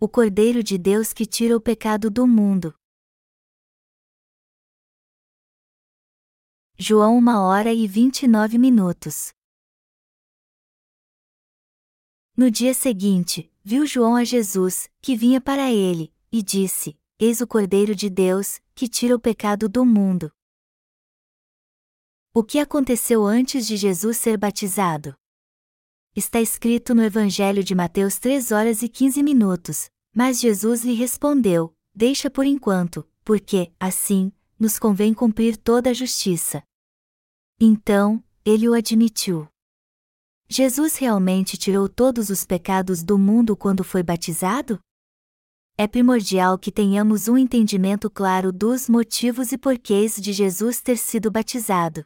o Cordeiro de Deus que tira o pecado do mundo. João 1 hora e 29 minutos. No dia seguinte, viu João a Jesus, que vinha para ele, e disse: Eis o Cordeiro de Deus, que tira o pecado do mundo. O que aconteceu antes de Jesus ser batizado? Está escrito no Evangelho de Mateus 3 horas e 15 minutos, mas Jesus lhe respondeu: Deixa por enquanto, porque, assim, nos convém cumprir toda a justiça. Então, ele o admitiu. Jesus realmente tirou todos os pecados do mundo quando foi batizado? É primordial que tenhamos um entendimento claro dos motivos e porquês de Jesus ter sido batizado.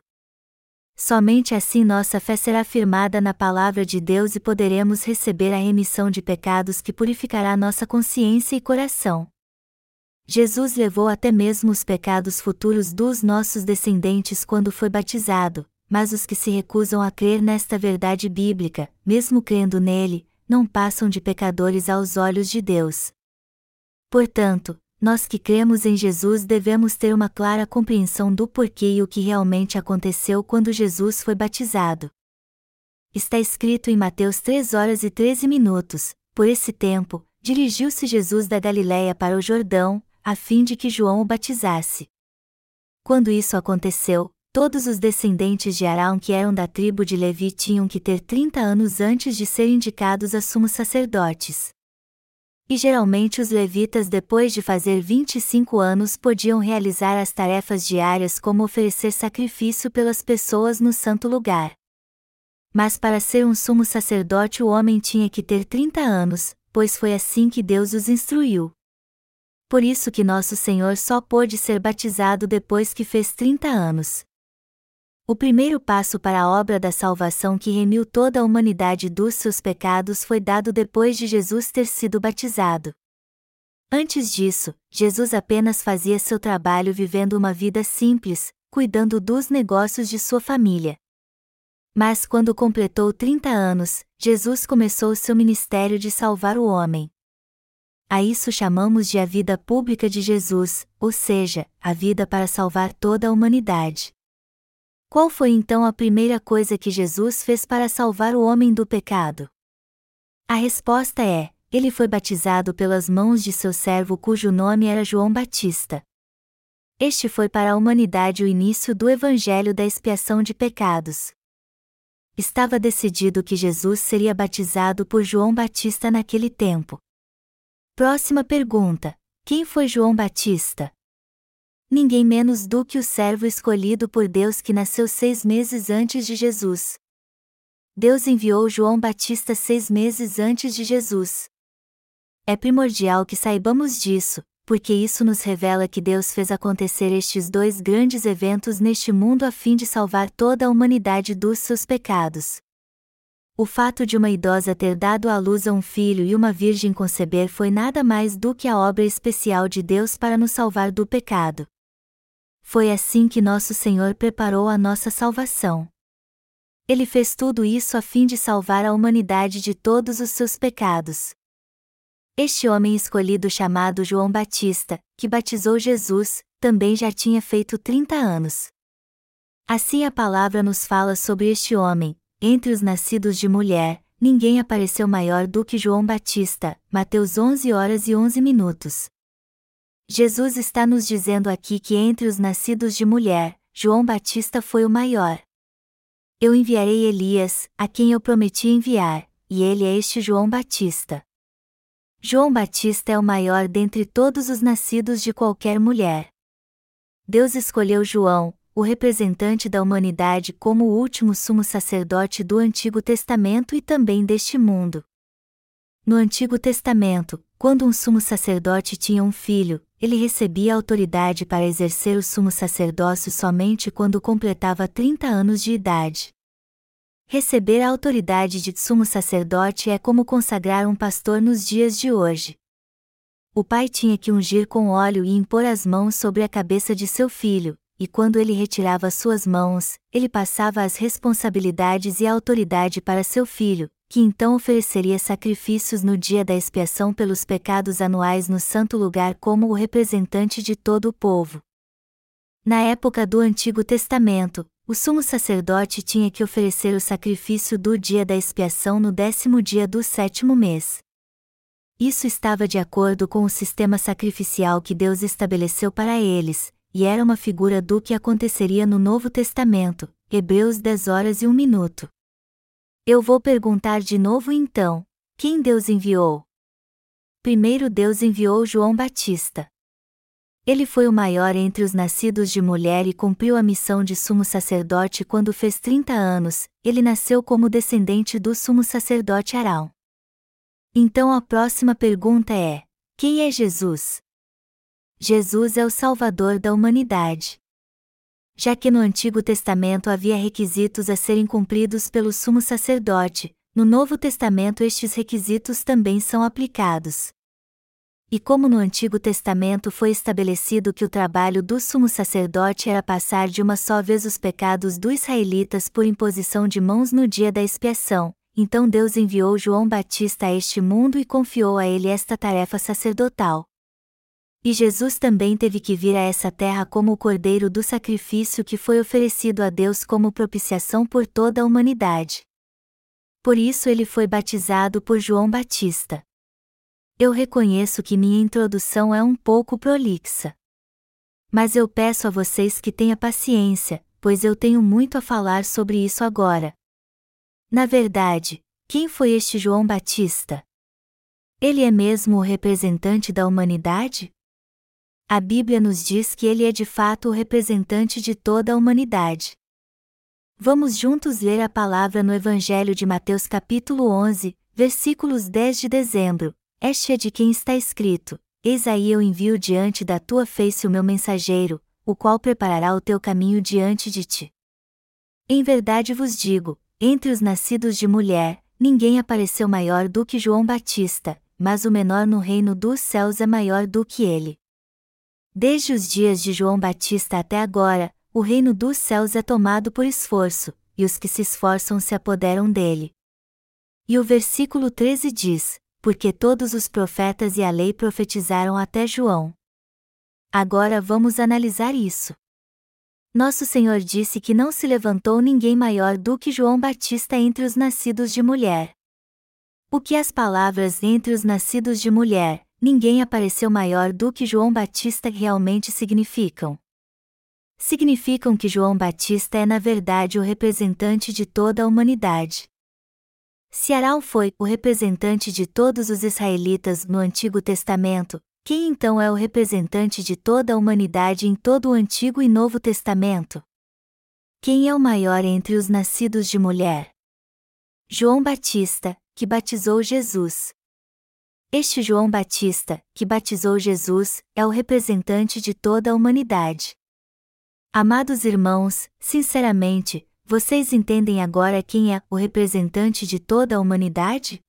Somente assim nossa fé será firmada na palavra de Deus e poderemos receber a remissão de pecados que purificará nossa consciência e coração. Jesus levou até mesmo os pecados futuros dos nossos descendentes quando foi batizado, mas os que se recusam a crer nesta verdade bíblica, mesmo crendo nele, não passam de pecadores aos olhos de Deus. Portanto, nós que cremos em Jesus devemos ter uma clara compreensão do porquê e o que realmente aconteceu quando Jesus foi batizado. Está escrito em Mateus 3 horas e 13 minutos: Por esse tempo, dirigiu-se Jesus da Galiléia para o Jordão, a fim de que João o batizasse. Quando isso aconteceu, todos os descendentes de Arão que eram da tribo de Levi tinham que ter 30 anos antes de serem indicados a sumos sacerdotes. E geralmente os levitas, depois de fazer 25 anos, podiam realizar as tarefas diárias como oferecer sacrifício pelas pessoas no santo lugar. Mas para ser um sumo sacerdote o homem tinha que ter 30 anos, pois foi assim que Deus os instruiu por isso que nosso Senhor só pôde ser batizado depois que fez 30 anos. O primeiro passo para a obra da salvação que remiu toda a humanidade dos seus pecados foi dado depois de Jesus ter sido batizado. Antes disso, Jesus apenas fazia seu trabalho vivendo uma vida simples, cuidando dos negócios de sua família. Mas quando completou 30 anos, Jesus começou seu ministério de salvar o homem. A isso chamamos de a vida pública de Jesus, ou seja, a vida para salvar toda a humanidade. Qual foi então a primeira coisa que Jesus fez para salvar o homem do pecado? A resposta é: ele foi batizado pelas mãos de seu servo cujo nome era João Batista. Este foi para a humanidade o início do evangelho da expiação de pecados. Estava decidido que Jesus seria batizado por João Batista naquele tempo. Próxima pergunta: Quem foi João Batista? Ninguém menos do que o servo escolhido por Deus que nasceu seis meses antes de Jesus. Deus enviou João Batista seis meses antes de Jesus. É primordial que saibamos disso, porque isso nos revela que Deus fez acontecer estes dois grandes eventos neste mundo a fim de salvar toda a humanidade dos seus pecados. O fato de uma idosa ter dado à luz a um filho e uma virgem conceber foi nada mais do que a obra especial de Deus para nos salvar do pecado. Foi assim que nosso Senhor preparou a nossa salvação. Ele fez tudo isso a fim de salvar a humanidade de todos os seus pecados. Este homem escolhido chamado João Batista, que batizou Jesus, também já tinha feito 30 anos. Assim a palavra nos fala sobre este homem, entre os nascidos de mulher, ninguém apareceu maior do que João Batista. Mateus 11 horas e 11 minutos. Jesus está nos dizendo aqui que entre os nascidos de mulher, João Batista foi o maior. Eu enviarei Elias, a quem eu prometi enviar, e ele é este João Batista. João Batista é o maior dentre todos os nascidos de qualquer mulher. Deus escolheu João, o representante da humanidade como o último sumo sacerdote do Antigo Testamento e também deste mundo. No Antigo Testamento, quando um sumo sacerdote tinha um filho, ele recebia autoridade para exercer o sumo sacerdócio somente quando completava 30 anos de idade. Receber a autoridade de sumo sacerdote é como consagrar um pastor nos dias de hoje. O pai tinha que ungir com óleo e impor as mãos sobre a cabeça de seu filho, e quando ele retirava suas mãos, ele passava as responsabilidades e a autoridade para seu filho, que então ofereceria sacrifícios no dia da expiação pelos pecados anuais no santo lugar como o representante de todo o povo. Na época do Antigo Testamento, o sumo sacerdote tinha que oferecer o sacrifício do dia da expiação no décimo dia do sétimo mês. Isso estava de acordo com o sistema sacrificial que Deus estabeleceu para eles, e era uma figura do que aconteceria no Novo Testamento, Hebreus 10 horas e 1 minuto. Eu vou perguntar de novo então: quem Deus enviou? Primeiro Deus enviou João Batista. Ele foi o maior entre os nascidos de mulher e cumpriu a missão de sumo sacerdote quando fez 30 anos, ele nasceu como descendente do sumo sacerdote Arão. Então a próxima pergunta é: quem é Jesus? Jesus é o Salvador da humanidade. Já que no Antigo Testamento havia requisitos a serem cumpridos pelo sumo sacerdote, no Novo Testamento estes requisitos também são aplicados. E como no Antigo Testamento foi estabelecido que o trabalho do sumo sacerdote era passar de uma só vez os pecados dos israelitas por imposição de mãos no dia da expiação, então Deus enviou João Batista a este mundo e confiou a ele esta tarefa sacerdotal. E Jesus também teve que vir a essa terra como o cordeiro do sacrifício que foi oferecido a Deus como propiciação por toda a humanidade. Por isso ele foi batizado por João Batista. Eu reconheço que minha introdução é um pouco prolixa. Mas eu peço a vocês que tenha paciência, pois eu tenho muito a falar sobre isso agora. Na verdade, quem foi este João Batista? Ele é mesmo o representante da humanidade? A Bíblia nos diz que ele é de fato o representante de toda a humanidade. Vamos juntos ler a palavra no Evangelho de Mateus capítulo 11, versículos 10 de dezembro, este é de quem está escrito: Eis aí eu envio diante da tua face o meu mensageiro, o qual preparará o teu caminho diante de ti. Em verdade vos digo: entre os nascidos de mulher, ninguém apareceu maior do que João Batista, mas o menor no reino dos céus é maior do que ele. Desde os dias de João Batista até agora, o reino dos céus é tomado por esforço, e os que se esforçam se apoderam dele. E o versículo 13 diz: porque todos os profetas e a lei profetizaram até João. Agora vamos analisar isso. Nosso Senhor disse que não se levantou ninguém maior do que João Batista entre os nascidos de mulher. O que as palavras entre os nascidos de mulher, ninguém apareceu maior do que João Batista realmente significam? Significam que João Batista é na verdade o representante de toda a humanidade. Se Arão foi o representante de todos os israelitas no Antigo Testamento, quem então é o representante de toda a humanidade em todo o Antigo e Novo Testamento? Quem é o maior entre os nascidos de mulher? João Batista, que batizou Jesus. Este João Batista, que batizou Jesus, é o representante de toda a humanidade. Amados irmãos, sinceramente, vocês entendem agora quem é o representante de toda a humanidade?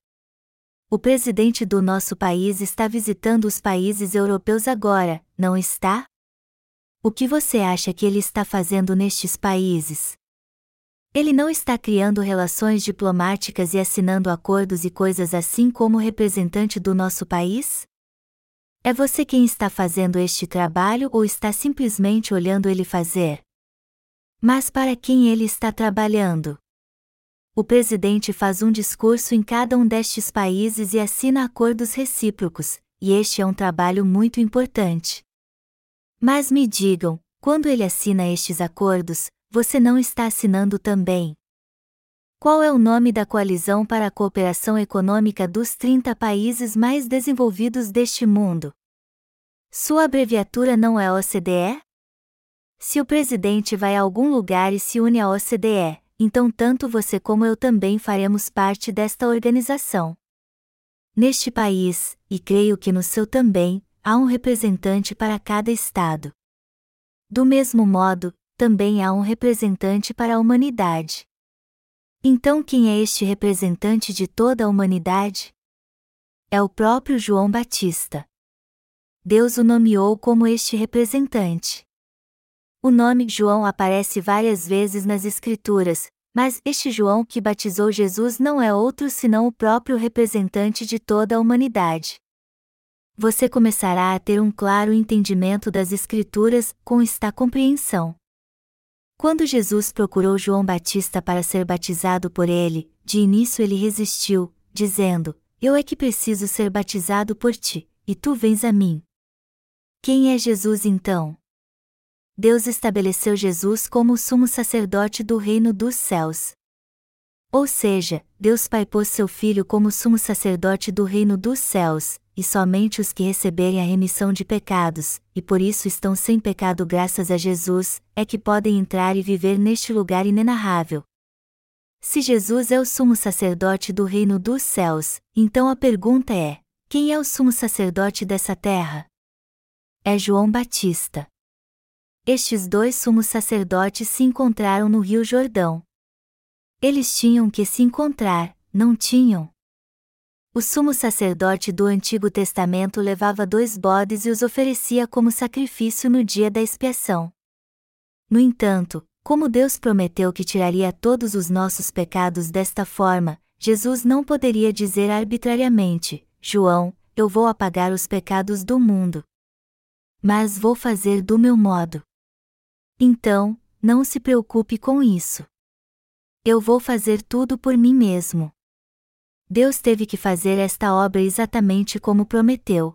O presidente do nosso país está visitando os países europeus agora, não está? O que você acha que ele está fazendo nestes países? Ele não está criando relações diplomáticas e assinando acordos e coisas assim como representante do nosso país? É você quem está fazendo este trabalho ou está simplesmente olhando ele fazer? Mas para quem ele está trabalhando? O presidente faz um discurso em cada um destes países e assina acordos recíprocos, e este é um trabalho muito importante. Mas me digam, quando ele assina estes acordos, você não está assinando também? Qual é o nome da coalizão para a cooperação econômica dos 30 países mais desenvolvidos deste mundo? Sua abreviatura não é OCDE? Se o presidente vai a algum lugar e se une à OCDE, então tanto você como eu também faremos parte desta organização. Neste país, e creio que no seu também, há um representante para cada estado. Do mesmo modo, também há um representante para a humanidade. Então, quem é este representante de toda a humanidade? É o próprio João Batista. Deus o nomeou como este representante. O nome João aparece várias vezes nas Escrituras, Mas este João que batizou Jesus não é outro senão o próprio representante de toda a humanidade. Você começará a ter um claro entendimento das Escrituras com esta compreensão. Quando Jesus procurou João Batista para ser batizado por ele, de início ele resistiu, dizendo: Eu é que preciso ser batizado por ti, e tu vens a mim. Quem é Jesus então? Deus estabeleceu Jesus como o sumo sacerdote do reino dos céus. Ou seja, Deus Pai pôs seu Filho como sumo sacerdote do reino dos céus, e somente os que receberem a remissão de pecados, e por isso estão sem pecado graças a Jesus, é que podem entrar e viver neste lugar inenarrável. Se Jesus é o sumo sacerdote do reino dos céus, então a pergunta é: quem é o sumo sacerdote dessa terra? É João Batista. Estes dois sumos sacerdotes se encontraram no Rio Jordão. Eles tinham que se encontrar, não tinham? O sumo sacerdote do Antigo Testamento levava dois bodes e os oferecia como sacrifício no dia da expiação. No entanto, como Deus prometeu que tiraria todos os nossos pecados desta forma, Jesus não poderia dizer arbitrariamente: João, eu vou apagar os pecados do mundo. Mas vou fazer do meu modo. Então, não se preocupe com isso. Eu vou fazer tudo por mim mesmo. Deus teve que fazer esta obra exatamente como prometeu.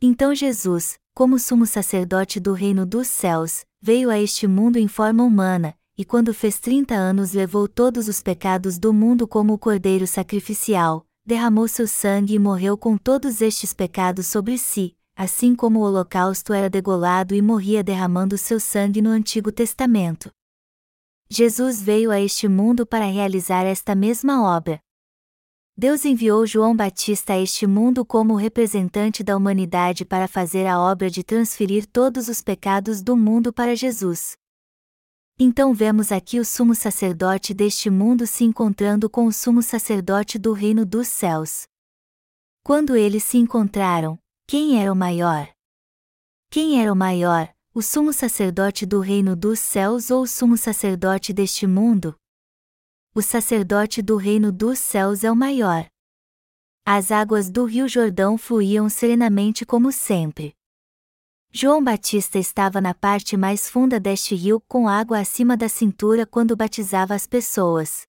Então Jesus, como sumo sacerdote do reino dos céus, veio a este mundo em forma humana, e quando fez trinta anos levou todos os pecados do mundo como o cordeiro sacrificial, derramou seu sangue e morreu com todos estes pecados sobre si, assim como o holocausto era degolado e morria derramando seu sangue no Antigo Testamento. Jesus veio a este mundo para realizar esta mesma obra. Deus enviou João Batista a este mundo como representante da humanidade para fazer a obra de transferir todos os pecados do mundo para Jesus. Então vemos aqui o sumo sacerdote deste mundo se encontrando com o sumo sacerdote do reino dos céus. Quando eles se encontraram, quem era o maior? Quem era o maior, o sumo sacerdote do reino dos céus ou o sumo sacerdote deste mundo? O sacerdote do reino dos céus é o maior. As águas do rio Jordão fluíam serenamente como sempre. João Batista estava na parte mais funda deste rio com água acima da cintura quando batizava as pessoas.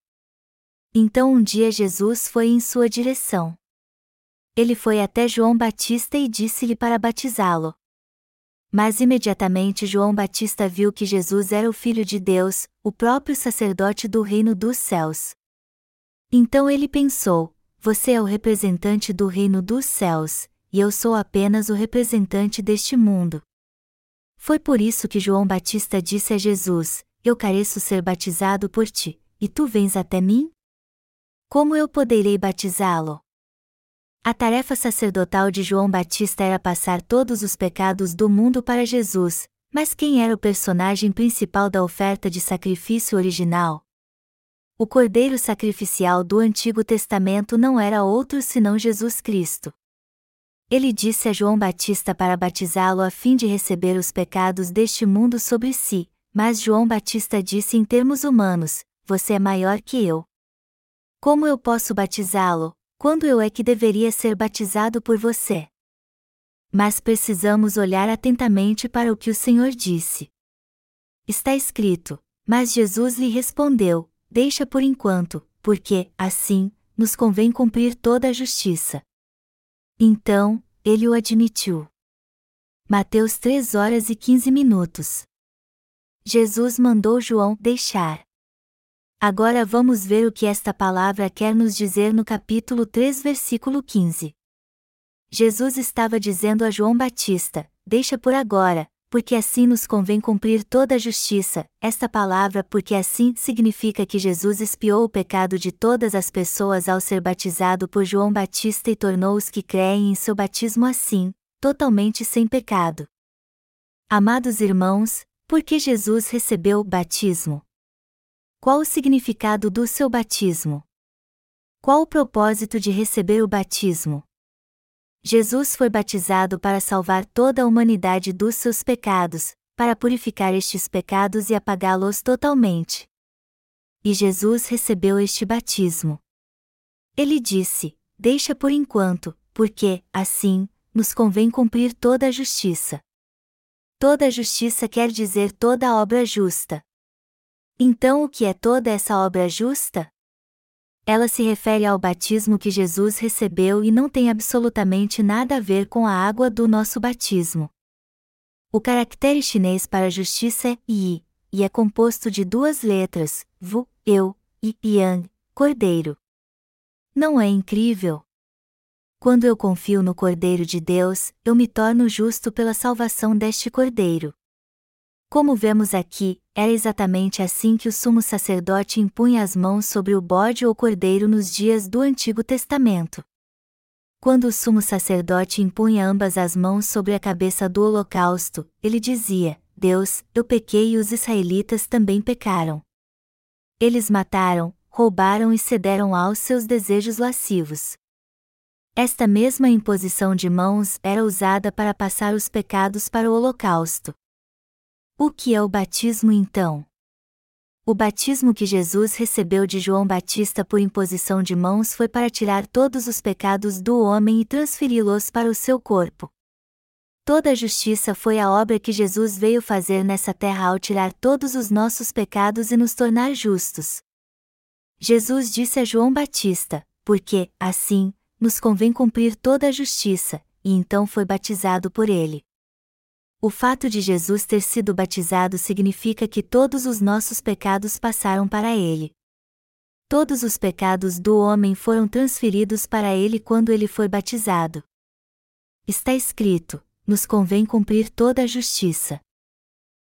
Então um dia Jesus foi em sua direção ele foi até João Batista e disse-lhe para batizá-lo. Mas imediatamente João Batista viu que Jesus era o Filho de Deus, o próprio sacerdote do reino dos céus. Então ele pensou: Você é o representante do reino dos céus, e eu sou apenas o representante deste mundo. Foi por isso que João Batista disse a Jesus: Eu careço ser batizado por ti, e tu vens até mim? Como eu poderei batizá-lo? A tarefa sacerdotal de João Batista era passar todos os pecados do mundo para Jesus, mas quem era o personagem principal da oferta de sacrifício original? O cordeiro sacrificial do Antigo Testamento não era outro senão Jesus Cristo. Ele disse a João Batista para batizá-lo a fim de receber os pecados deste mundo sobre si, mas João Batista disse em termos humanos: Você é maior que eu. Como eu posso batizá-lo, quando eu é que deveria ser batizado por você? Mas precisamos olhar atentamente para o que o Senhor disse. Está escrito: Mas Jesus lhe respondeu: Deixa por enquanto, porque, assim, nos convém cumprir toda a justiça. Então, ele o admitiu. Mateus 3 horas e 15 minutos. Jesus mandou João deixar. Agora vamos ver o que esta palavra quer nos dizer no capítulo 3, versículo 15. Jesus estava dizendo a João Batista: Deixa por agora, porque assim nos convém cumprir toda a justiça. Esta palavra, porque assim, significa que Jesus expiou o pecado de todas as pessoas ao ser batizado por João Batista e tornou os que creem em seu batismo assim, totalmente sem pecado. Amados irmãos, por que Jesus recebeu o batismo? Qual o significado do seu batismo? Qual o propósito de receber o batismo? Jesus foi batizado para salvar toda a humanidade dos seus pecados, para purificar estes pecados e apagá-los totalmente. E Jesus recebeu este batismo. Ele disse: Deixa por enquanto, porque, assim, nos convém cumprir toda a justiça. Toda a justiça quer dizer toda a obra justa. Então, o que é toda essa obra justa? Ela se refere ao batismo que Jesus recebeu e não tem absolutamente nada a ver com a água do nosso batismo. O caractere chinês para justiça é yi, e é composto de duas letras, vu, eu, e yang, cordeiro. Não é incrível? Quando eu confio no Cordeiro de Deus, eu me torno justo pela salvação deste Cordeiro. Como vemos aqui, era exatamente assim que o sumo sacerdote impunha as mãos sobre o bode ou cordeiro nos dias do Antigo Testamento. Quando o sumo sacerdote impunha ambas as mãos sobre a cabeça do holocausto, ele dizia: Deus, eu pequei e os israelitas também pecaram. Eles mataram, roubaram e cederam aos seus desejos lascivos. Esta mesma imposição de mãos era usada para passar os pecados para o holocausto. O que é o batismo então? O batismo que Jesus recebeu de João Batista por imposição de mãos foi para tirar todos os pecados do homem e transferi-los para o seu corpo. Toda a justiça foi a obra que Jesus veio fazer nessa terra ao tirar todos os nossos pecados e nos tornar justos. Jesus disse a João Batista: Porque, assim, nos convém cumprir toda a justiça, e então foi batizado por ele. O fato de Jesus ter sido batizado significa que todos os nossos pecados passaram para ele. Todos os pecados do homem foram transferidos para ele quando ele foi batizado. Está escrito: nos convém cumprir toda a justiça.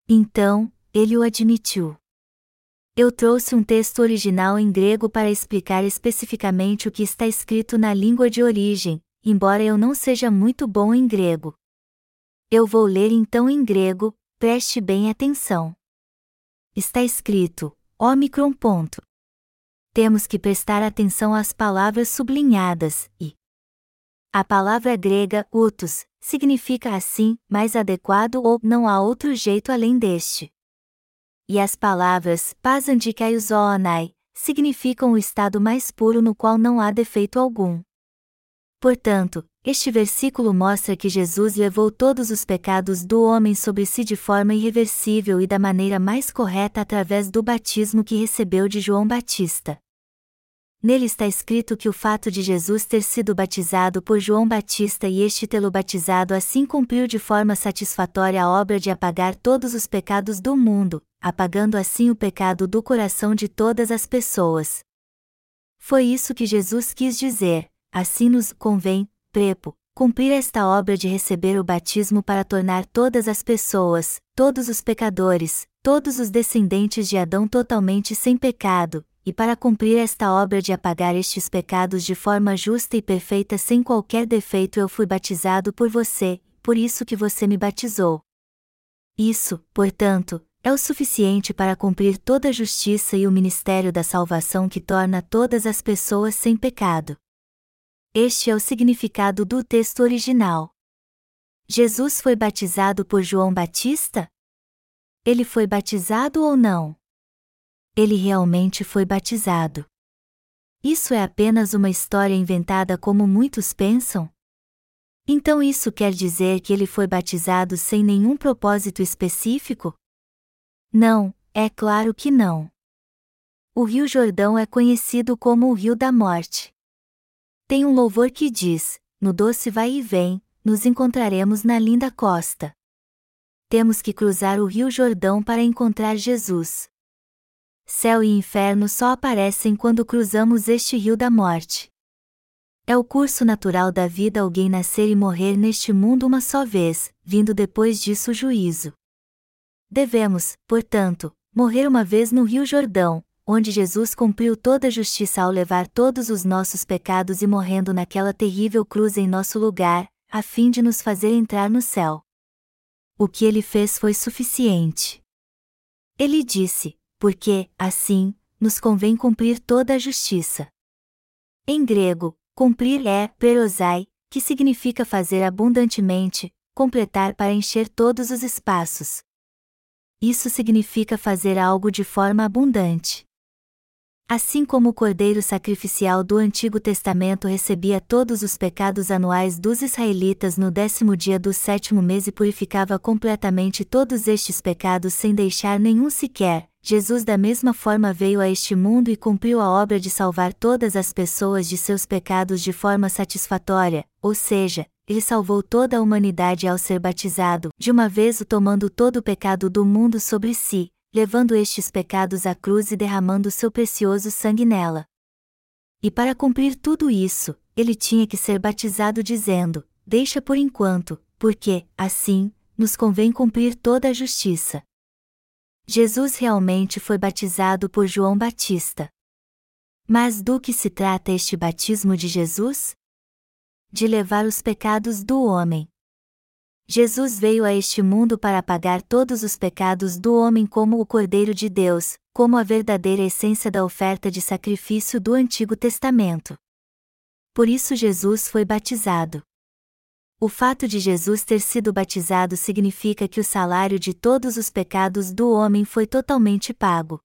Então, ele o admitiu. Eu trouxe um texto original em grego para explicar especificamente o que está escrito na língua de origem, embora eu não seja muito bom em grego. Eu vou ler então em grego, preste bem atenção. Está escrito, Omicron. Ponto. Temos que prestar atenção às palavras sublinhadas, e. A palavra grega, utus, significa assim, mais adequado ou não há outro jeito além deste. E as palavras pasandikaiuzoonai significam o estado mais puro no qual não há defeito algum. Portanto, este versículo mostra que Jesus levou todos os pecados do homem sobre si de forma irreversível e da maneira mais correta através do batismo que recebeu de João Batista. Nele está escrito que o fato de Jesus ter sido batizado por João Batista e este tê-lo batizado assim cumpriu de forma satisfatória a obra de apagar todos os pecados do mundo, apagando assim o pecado do coração de todas as pessoas. Foi isso que Jesus quis dizer, assim nos convém, prepo, cumprir esta obra de receber o batismo para tornar todas as pessoas, todos os pecadores, todos os descendentes de Adão totalmente sem pecado, e para cumprir esta obra de apagar estes pecados de forma justa e perfeita sem qualquer defeito eu fui batizado por você, por isso que você me batizou. Isso, portanto, é o suficiente para cumprir toda a justiça e o ministério da salvação que torna todas as pessoas sem pecado. Este é o significado do texto original. Jesus foi batizado por João Batista? Ele foi batizado ou não? Ele realmente foi batizado. Isso é apenas uma história inventada como muitos pensam? Então isso quer dizer que ele foi batizado sem nenhum propósito específico? Não, é claro que não. O Rio Jordão é conhecido como o Rio da Morte. Tem um louvor que diz: No doce vai e vem, nos encontraremos na linda costa. Temos que cruzar o Rio Jordão para encontrar Jesus. Céu e inferno só aparecem quando cruzamos este rio da morte. É o curso natural da vida alguém nascer e morrer neste mundo uma só vez, vindo depois disso o juízo. Devemos, portanto, morrer uma vez no Rio Jordão, onde Jesus cumpriu toda a justiça ao levar todos os nossos pecados e morrendo naquela terrível cruz em nosso lugar, a fim de nos fazer entrar no céu. O que ele fez foi suficiente. Ele disse: porque, assim, nos convém cumprir toda a justiça. Em grego, cumprir é perosai, que significa fazer abundantemente, completar para encher todos os espaços. Isso significa fazer algo de forma abundante. Assim como o cordeiro sacrificial do Antigo Testamento recebia todos os pecados anuais dos israelitas no décimo dia do sétimo mês e purificava completamente todos estes pecados sem deixar nenhum sequer, Jesus da mesma forma veio a este mundo e cumpriu a obra de salvar todas as pessoas de seus pecados de forma satisfatória, ou seja, ele salvou toda a humanidade ao ser batizado, de uma vez o tomando todo o pecado do mundo sobre si, levando estes pecados à cruz e derramando seu precioso sangue nela. E para cumprir tudo isso, ele tinha que ser batizado dizendo: Deixa por enquanto, porque, assim, nos convém cumprir toda a justiça. Jesus realmente foi batizado por João Batista. Mas do que se trata este batismo de Jesus? De levar os pecados do homem. Jesus veio a este mundo para pagar todos os pecados do homem como o Cordeiro de Deus, como a verdadeira essência da oferta de sacrifício do Antigo Testamento. Por isso Jesus foi batizado. O fato de Jesus ter sido batizado significa que o salário de todos os pecados do homem foi totalmente pago.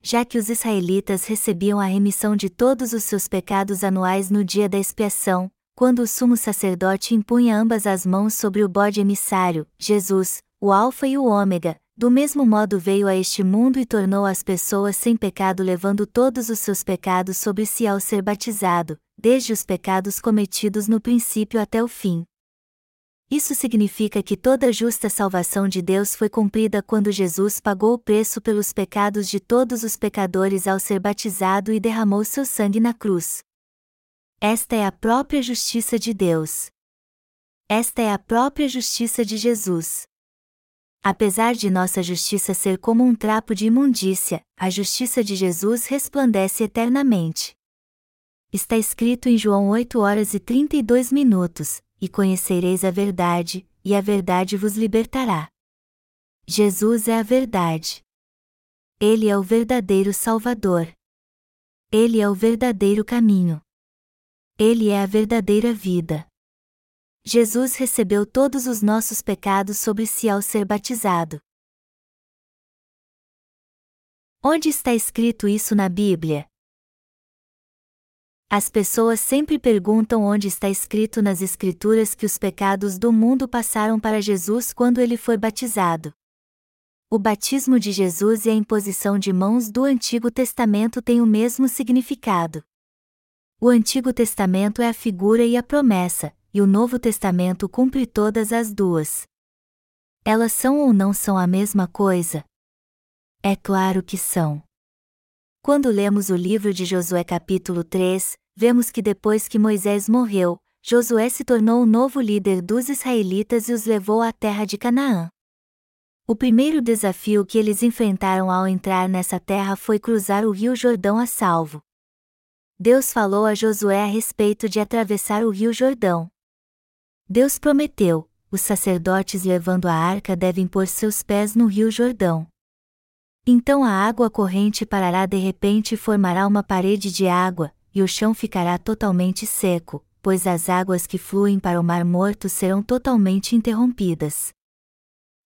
Já que os israelitas recebiam a remissão de todos os seus pecados anuais no dia da expiação, quando o sumo sacerdote impunha ambas as mãos sobre o bode emissário, Jesus, o Alfa e o Ômega, do mesmo modo veio a este mundo e tornou as pessoas sem pecado, levando todos os seus pecados sobre si ao ser batizado, desde os pecados cometidos no princípio até o fim. Isso significa que toda a justa salvação de Deus foi cumprida quando Jesus pagou o preço pelos pecados de todos os pecadores ao ser batizado e derramou seu sangue na cruz. Esta é a própria justiça de Deus. Esta é a própria justiça de Jesus. Apesar de nossa justiça ser como um trapo de imundícia, a justiça de Jesus resplandece eternamente. Está escrito em João 8 horas e 32 minutos: E conhecereis a verdade, e a verdade vos libertará. Jesus é a verdade. Ele é o verdadeiro Salvador. Ele é o verdadeiro caminho. Ele é a verdadeira vida. Jesus recebeu todos os nossos pecados sobre si ao ser batizado. Onde está escrito isso na Bíblia? As pessoas sempre perguntam onde está escrito nas Escrituras que os pecados do mundo passaram para Jesus quando ele foi batizado. O batismo de Jesus e a imposição de mãos do Antigo Testamento têm o mesmo significado. O Antigo Testamento é a figura e a promessa, e o Novo Testamento cumpre todas as duas. Elas são ou não são a mesma coisa? É claro que são. Quando lemos o livro de Josué capítulo 3, vemos que depois que Moisés morreu, Josué se tornou o novo líder dos israelitas e os levou à terra de Canaã. O primeiro desafio que eles enfrentaram ao entrar nessa terra foi cruzar o rio Jordão a salvo. Deus falou a Josué a respeito de atravessar o rio Jordão. Deus prometeu: os sacerdotes levando a arca devem pôr seus pés no rio Jordão. Então a água corrente parará de repente e formará uma parede de água, e o chão ficará totalmente seco, pois as águas que fluem para o Mar Morto serão totalmente interrompidas.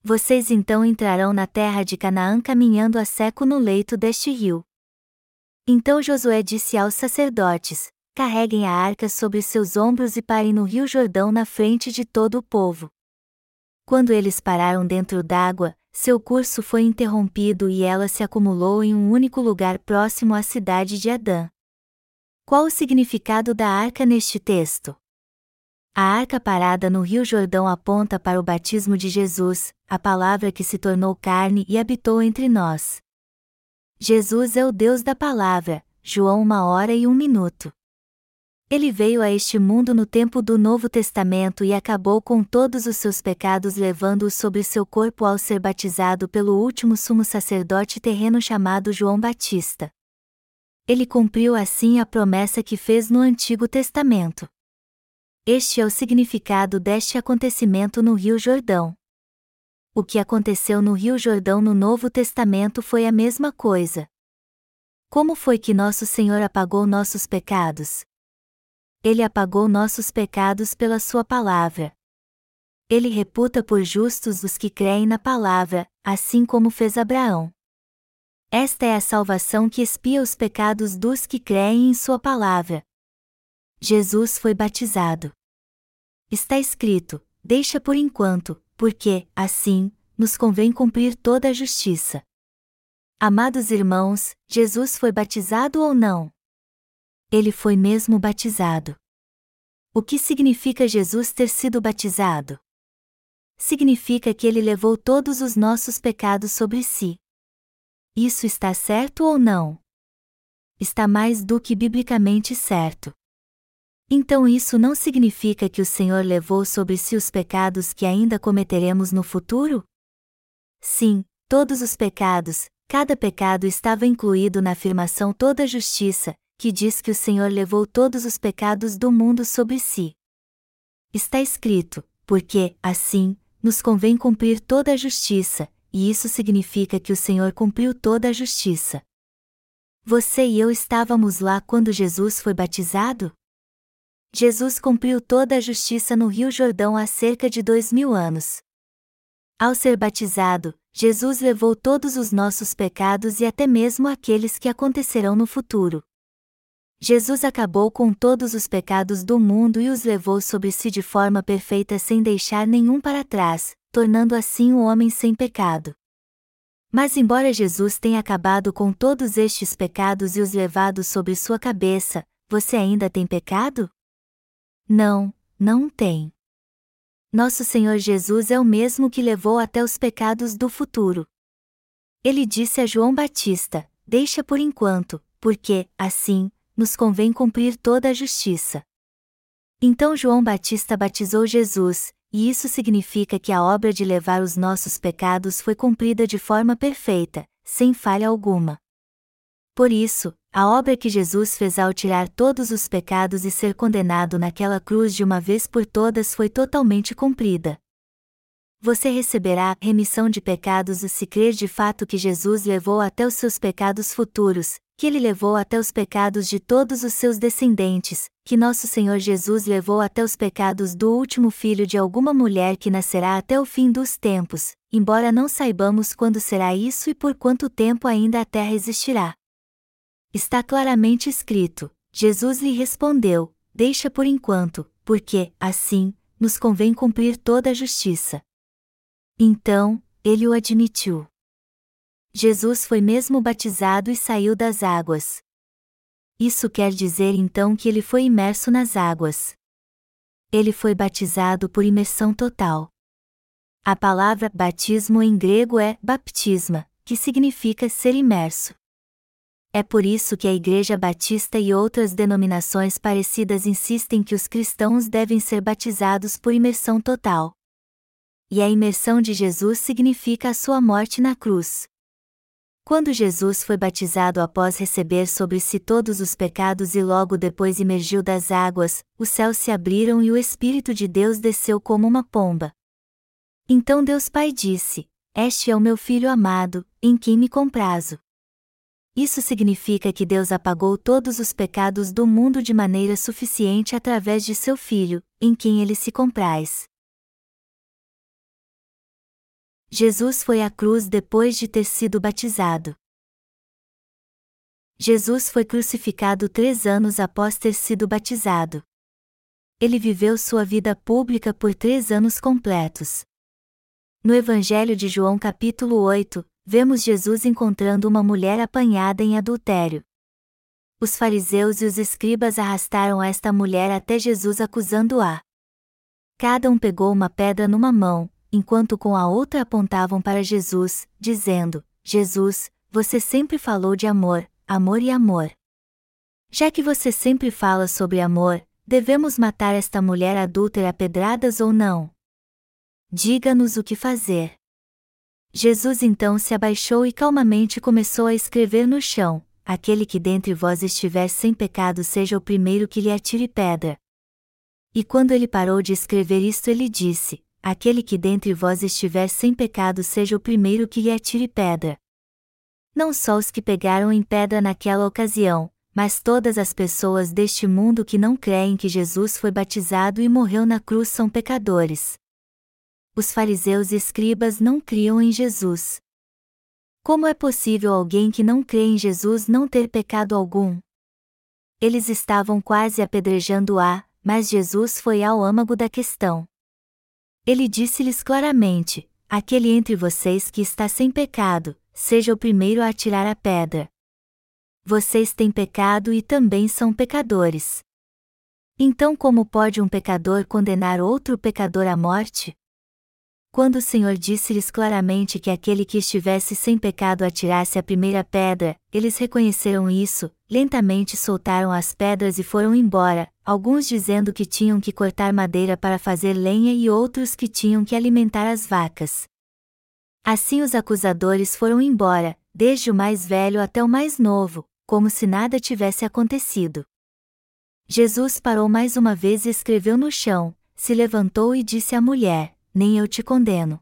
Vocês então entrarão na terra de Canaã caminhando a seco no leito deste rio. Então Josué disse aos sacerdotes: Carreguem a arca sobre seus ombros e parem no rio Jordão na frente de todo o povo. Quando eles pararam dentro d'água, seu curso foi interrompido e ela se acumulou em um único lugar próximo à cidade de Adã. Qual o significado da arca neste texto? A arca parada no Rio Jordão aponta para o batismo de Jesus, a palavra que se tornou carne e habitou entre nós. Jesus é o Deus da palavra, João uma hora e um minuto. Ele veio a este mundo no tempo do Novo Testamento e acabou com todos os seus pecados levando-os sobre seu corpo ao ser batizado pelo último sumo sacerdote terreno chamado João Batista. Ele cumpriu assim a promessa que fez no Antigo Testamento. Este é o significado deste acontecimento no Rio Jordão o que aconteceu no Rio Jordão no Novo Testamento foi a mesma coisa. Como foi que nosso Senhor apagou nossos pecados? Ele apagou nossos pecados pela Sua palavra. Ele reputa por justos os que creem na palavra, assim como fez Abraão. Esta é a salvação que expia os pecados dos que creem em Sua palavra. Jesus foi batizado. Está escrito: deixa por enquanto, porque, assim, nos convém cumprir toda a justiça. Amados irmãos, Jesus foi batizado ou não? Ele foi mesmo batizado. O que significa Jesus ter sido batizado? Significa que ele levou todos os nossos pecados sobre si. Isso está certo ou não? Está mais do que biblicamente certo. Então isso não significa que o Senhor levou sobre si os pecados que ainda cometeremos no futuro? Sim, todos os pecados, cada pecado estava incluído na afirmação toda a justiça, que diz que o Senhor levou todos os pecados do mundo sobre si. Está escrito, porque, assim, nos convém cumprir toda a justiça, e isso significa que o Senhor cumpriu toda a justiça. Você e eu estávamos lá quando Jesus foi batizado? Jesus cumpriu toda a justiça no Rio Jordão há cerca de dois mil anos. Ao ser batizado, Jesus levou todos os nossos pecados e até mesmo aqueles que acontecerão no futuro. Jesus acabou com todos os pecados do mundo e os levou sobre si de forma perfeita sem deixar nenhum para trás, tornando assim o homem sem pecado. Mas, embora Jesus tenha acabado com todos estes pecados e os levado sobre sua cabeça, você ainda tem pecado? Não, não tem. Nosso Senhor Jesus é o mesmo que levou até os pecados do futuro. Ele disse a João Batista: Deixa por enquanto, porque, assim, nos convém cumprir toda a justiça. Então João Batista batizou Jesus, e isso significa que a obra de levar os nossos pecados foi cumprida de forma perfeita, sem falha alguma. Por isso, a obra que Jesus fez ao tirar todos os pecados e ser condenado naquela cruz de uma vez por todas foi totalmente cumprida. Você receberá remissão de pecados se crer de fato que Jesus levou até os seus pecados futuros, que ele levou até os pecados de todos os seus descendentes, que nosso Senhor Jesus levou até os pecados do último filho de alguma mulher que nascerá até o fim dos tempos, embora não saibamos quando será isso e por quanto tempo ainda a terra existirá. Está claramente escrito: Jesus lhe respondeu: Deixa por enquanto, porque, assim, nos convém cumprir toda a justiça. Então, ele o admitiu. Jesus foi mesmo batizado e saiu das águas. Isso quer dizer então que ele foi imerso nas águas. Ele foi batizado por imersão total. A palavra batismo em grego é baptisma, que significa ser imerso. É por isso que a Igreja Batista e outras denominações parecidas insistem que os cristãos devem ser batizados por imersão total. E a imersão de Jesus significa a sua morte na cruz. Quando Jesus foi batizado após receber sobre si todos os pecados e logo depois emergiu das águas, os céus se abriram e o Espírito de Deus desceu como uma pomba. Então Deus Pai disse: Este é o meu filho amado, em quem me comprazo. Isso significa que Deus apagou todos os pecados do mundo de maneira suficiente através de seu Filho, em quem ele se compraz. Jesus foi à cruz depois de ter sido batizado. Jesus foi crucificado três anos após ter sido batizado. Ele viveu sua vida pública por três anos completos. No Evangelho de João capítulo 8, vemos Jesus encontrando uma mulher apanhada em adultério. Os fariseus e os escribas arrastaram esta mulher até Jesus acusando-a. Cada um pegou uma pedra numa mão, enquanto com a outra apontavam para Jesus, dizendo: Jesus, você sempre falou de amor, amor e amor. Já que você sempre fala sobre amor, devemos matar esta mulher adúltera a pedradas ou não? Diga-nos o que fazer. Jesus então se abaixou e calmamente começou a escrever no chão: Aquele que dentre vós estiver sem pecado seja o primeiro que lhe atire pedra. E quando ele parou de escrever isto, ele disse: Aquele que dentre vós estiver sem pecado seja o primeiro que lhe atire pedra. Não só os que pegaram em pedra naquela ocasião, mas todas as pessoas deste mundo que não creem que Jesus foi batizado e morreu na cruz são pecadores os fariseus e escribas não criam em Jesus. Como é possível alguém que não crê em Jesus não ter pecado algum? Eles estavam quase apedrejando-a, mas Jesus foi ao âmago da questão. Ele disse-lhes claramente: Aquele entre vocês que está sem pecado, seja o primeiro a atirar a pedra. Vocês têm pecado e também são pecadores. Então, como pode um pecador condenar outro pecador à morte? Quando o Senhor disse-lhes claramente que aquele que estivesse sem pecado atirasse a primeira pedra, eles reconheceram isso, lentamente soltaram as pedras e foram embora, alguns dizendo que tinham que cortar madeira para fazer lenha e outros que tinham que alimentar as vacas. Assim os acusadores foram embora, desde o mais velho até o mais novo, como se nada tivesse acontecido. Jesus parou mais uma vez e escreveu no chão, se levantou e disse à mulher: nem eu te condeno.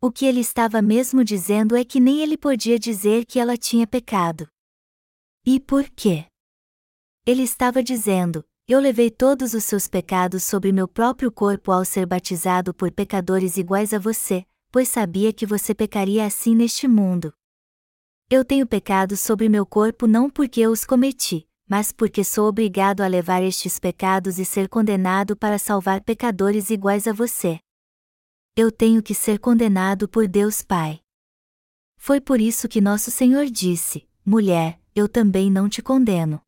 O que ele estava mesmo dizendo é que nem ele podia dizer que ela tinha pecado. E por quê? Ele estava dizendo: Eu levei todos os seus pecados sobre meu próprio corpo ao ser batizado por pecadores iguais a você, pois sabia que você pecaria assim neste mundo. Eu tenho pecado sobre meu corpo não porque eu os cometi, mas porque sou obrigado a levar estes pecados e ser condenado para salvar pecadores iguais a você eu tenho que ser condenado por Deus Pai. Foi por isso que nosso Senhor disse: Mulher, eu também não te condeno.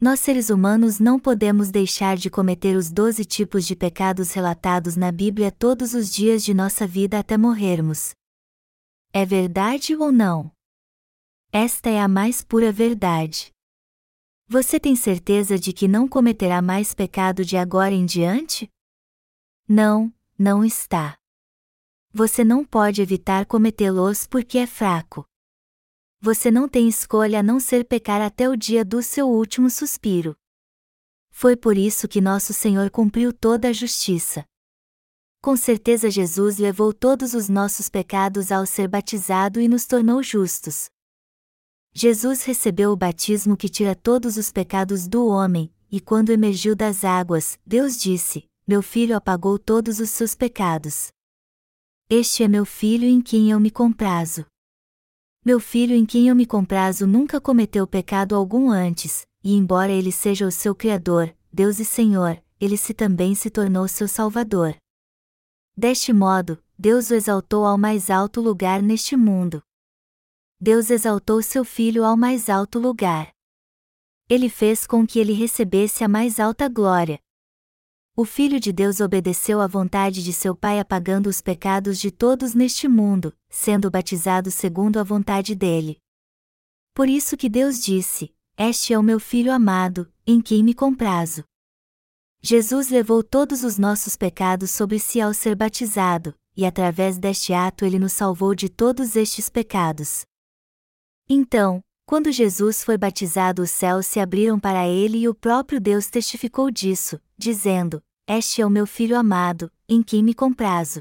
Nós seres humanos não podemos deixar de cometer os doze tipos de pecados relatados na Bíblia todos os dias de nossa vida até morrermos. É verdade ou não? Esta é a mais pura verdade. Você tem certeza de que não cometerá mais pecado de agora em diante? Não, não está. Você não pode evitar cometê-los porque é fraco. Você não tem escolha a não ser pecar até o dia do seu último suspiro. Foi por isso que nosso Senhor cumpriu toda a justiça. Com certeza Jesus levou todos os nossos pecados ao ser batizado e nos tornou justos. Jesus recebeu o batismo que tira todos os pecados do homem, e quando emergiu das águas, Deus disse: meu filho apagou todos os seus pecados. Este é meu filho em quem eu me comprazo. Meu filho em quem eu me comprazo nunca cometeu pecado algum antes, e embora ele seja o seu Criador, Deus e Senhor, ele se também se tornou seu Salvador. Deste modo, Deus o exaltou ao mais alto lugar neste mundo. Deus exaltou seu filho ao mais alto lugar. Ele fez com que ele recebesse a mais alta glória, o Filho de Deus obedeceu à vontade de seu Pai apagando os pecados de todos neste mundo, sendo batizado segundo a vontade dele. Por isso que Deus disse: Este é o meu Filho amado, em quem me comprazo. Jesus levou todos os nossos pecados sobre si ao ser batizado, e através deste ato ele nos salvou de todos estes pecados. Então, quando Jesus foi batizado, os céus se abriram para ele e o próprio Deus testificou disso, dizendo: Este é o meu filho amado, em quem me comprazo.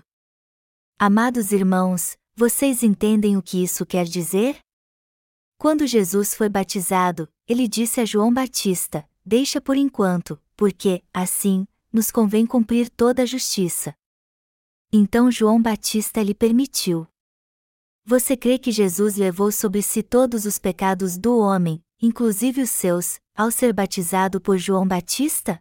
Amados irmãos, vocês entendem o que isso quer dizer? Quando Jesus foi batizado, ele disse a João Batista: Deixa por enquanto, porque, assim, nos convém cumprir toda a justiça. Então João Batista lhe permitiu. Você crê que Jesus levou sobre si todos os pecados do homem, inclusive os seus, ao ser batizado por João Batista?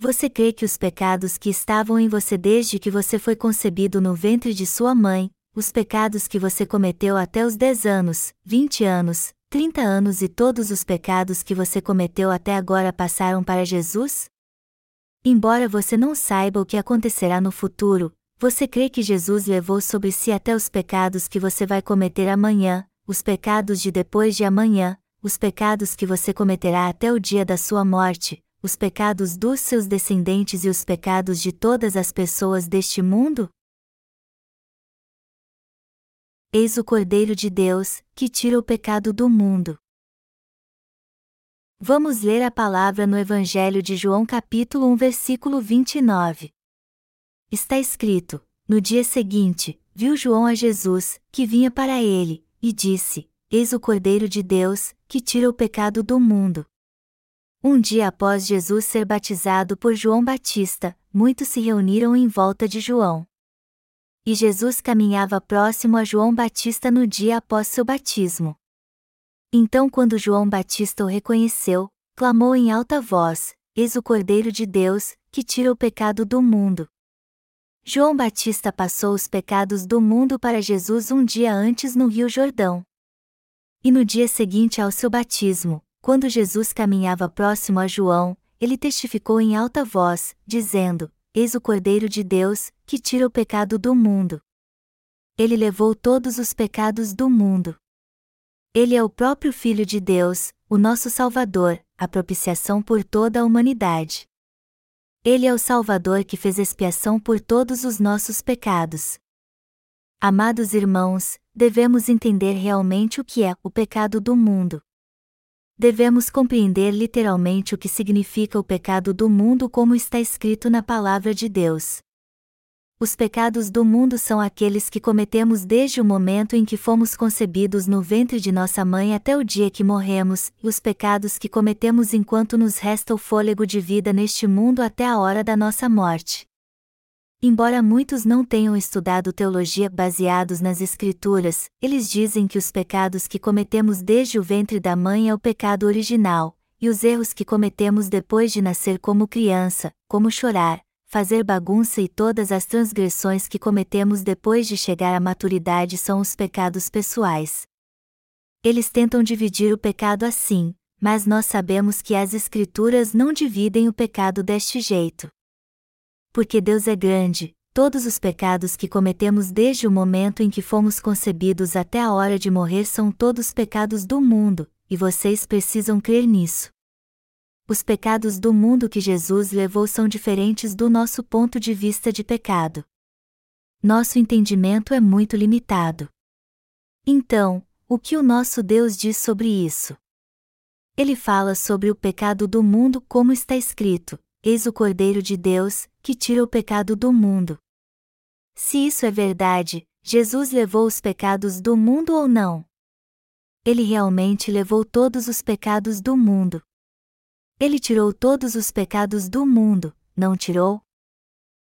Você crê que os pecados que estavam em você desde que você foi concebido no ventre de sua mãe, os pecados que você cometeu até os 10 anos, 20 anos, 30 anos e todos os pecados que você cometeu até agora passaram para Jesus? Embora você não saiba o que acontecerá no futuro, você crê que Jesus levou sobre si até os pecados que você vai cometer amanhã, os pecados de depois de amanhã, os pecados que você cometerá até o dia da sua morte, os pecados dos seus descendentes e os pecados de todas as pessoas deste mundo? Eis o Cordeiro de Deus, que tira o pecado do mundo. Vamos ler a palavra no Evangelho de João, capítulo 1, versículo 29. Está escrito: No dia seguinte, viu João a Jesus, que vinha para ele, e disse: Eis o Cordeiro de Deus, que tira o pecado do mundo. Um dia após Jesus ser batizado por João Batista, muitos se reuniram em volta de João. E Jesus caminhava próximo a João Batista no dia após seu batismo. Então, quando João Batista o reconheceu, clamou em alta voz: Eis o Cordeiro de Deus, que tira o pecado do mundo. João Batista passou os pecados do mundo para Jesus um dia antes no Rio Jordão. E no dia seguinte ao seu batismo, quando Jesus caminhava próximo a João, ele testificou em alta voz, dizendo: Eis o Cordeiro de Deus, que tira o pecado do mundo. Ele levou todos os pecados do mundo. Ele é o próprio Filho de Deus, o nosso Salvador, a propiciação por toda a humanidade. Ele é o Salvador que fez expiação por todos os nossos pecados. Amados irmãos, devemos entender realmente o que é o pecado do mundo. Devemos compreender literalmente o que significa o pecado do mundo como está escrito na Palavra de Deus. Os pecados do mundo são aqueles que cometemos desde o momento em que fomos concebidos no ventre de nossa mãe até o dia que morremos, e os pecados que cometemos enquanto nos resta o fôlego de vida neste mundo até a hora da nossa morte. Embora muitos não tenham estudado teologia baseados nas Escrituras, eles dizem que os pecados que cometemos desde o ventre da mãe é o pecado original, e os erros que cometemos depois de nascer como criança, como chorar, fazer bagunça e todas as transgressões que cometemos depois de chegar à maturidade são os pecados pessoais. Eles tentam dividir o pecado assim, mas nós sabemos que as Escrituras não dividem o pecado deste jeito porque Deus é grande, todos os pecados que cometemos desde o momento em que fomos concebidos até a hora de morrer são todos pecados do mundo, e vocês precisam crer nisso. Os pecados do mundo que Jesus levou são diferentes do nosso ponto de vista de pecado. Nosso entendimento é muito limitado. Então, o que o nosso Deus diz sobre isso? Ele fala sobre o pecado do mundo como está escrito: Eis o Cordeiro de Deus, que tira o pecado do mundo. Se isso é verdade, Jesus levou os pecados do mundo ou não? Ele realmente levou todos os pecados do mundo. Ele tirou todos os pecados do mundo, não tirou?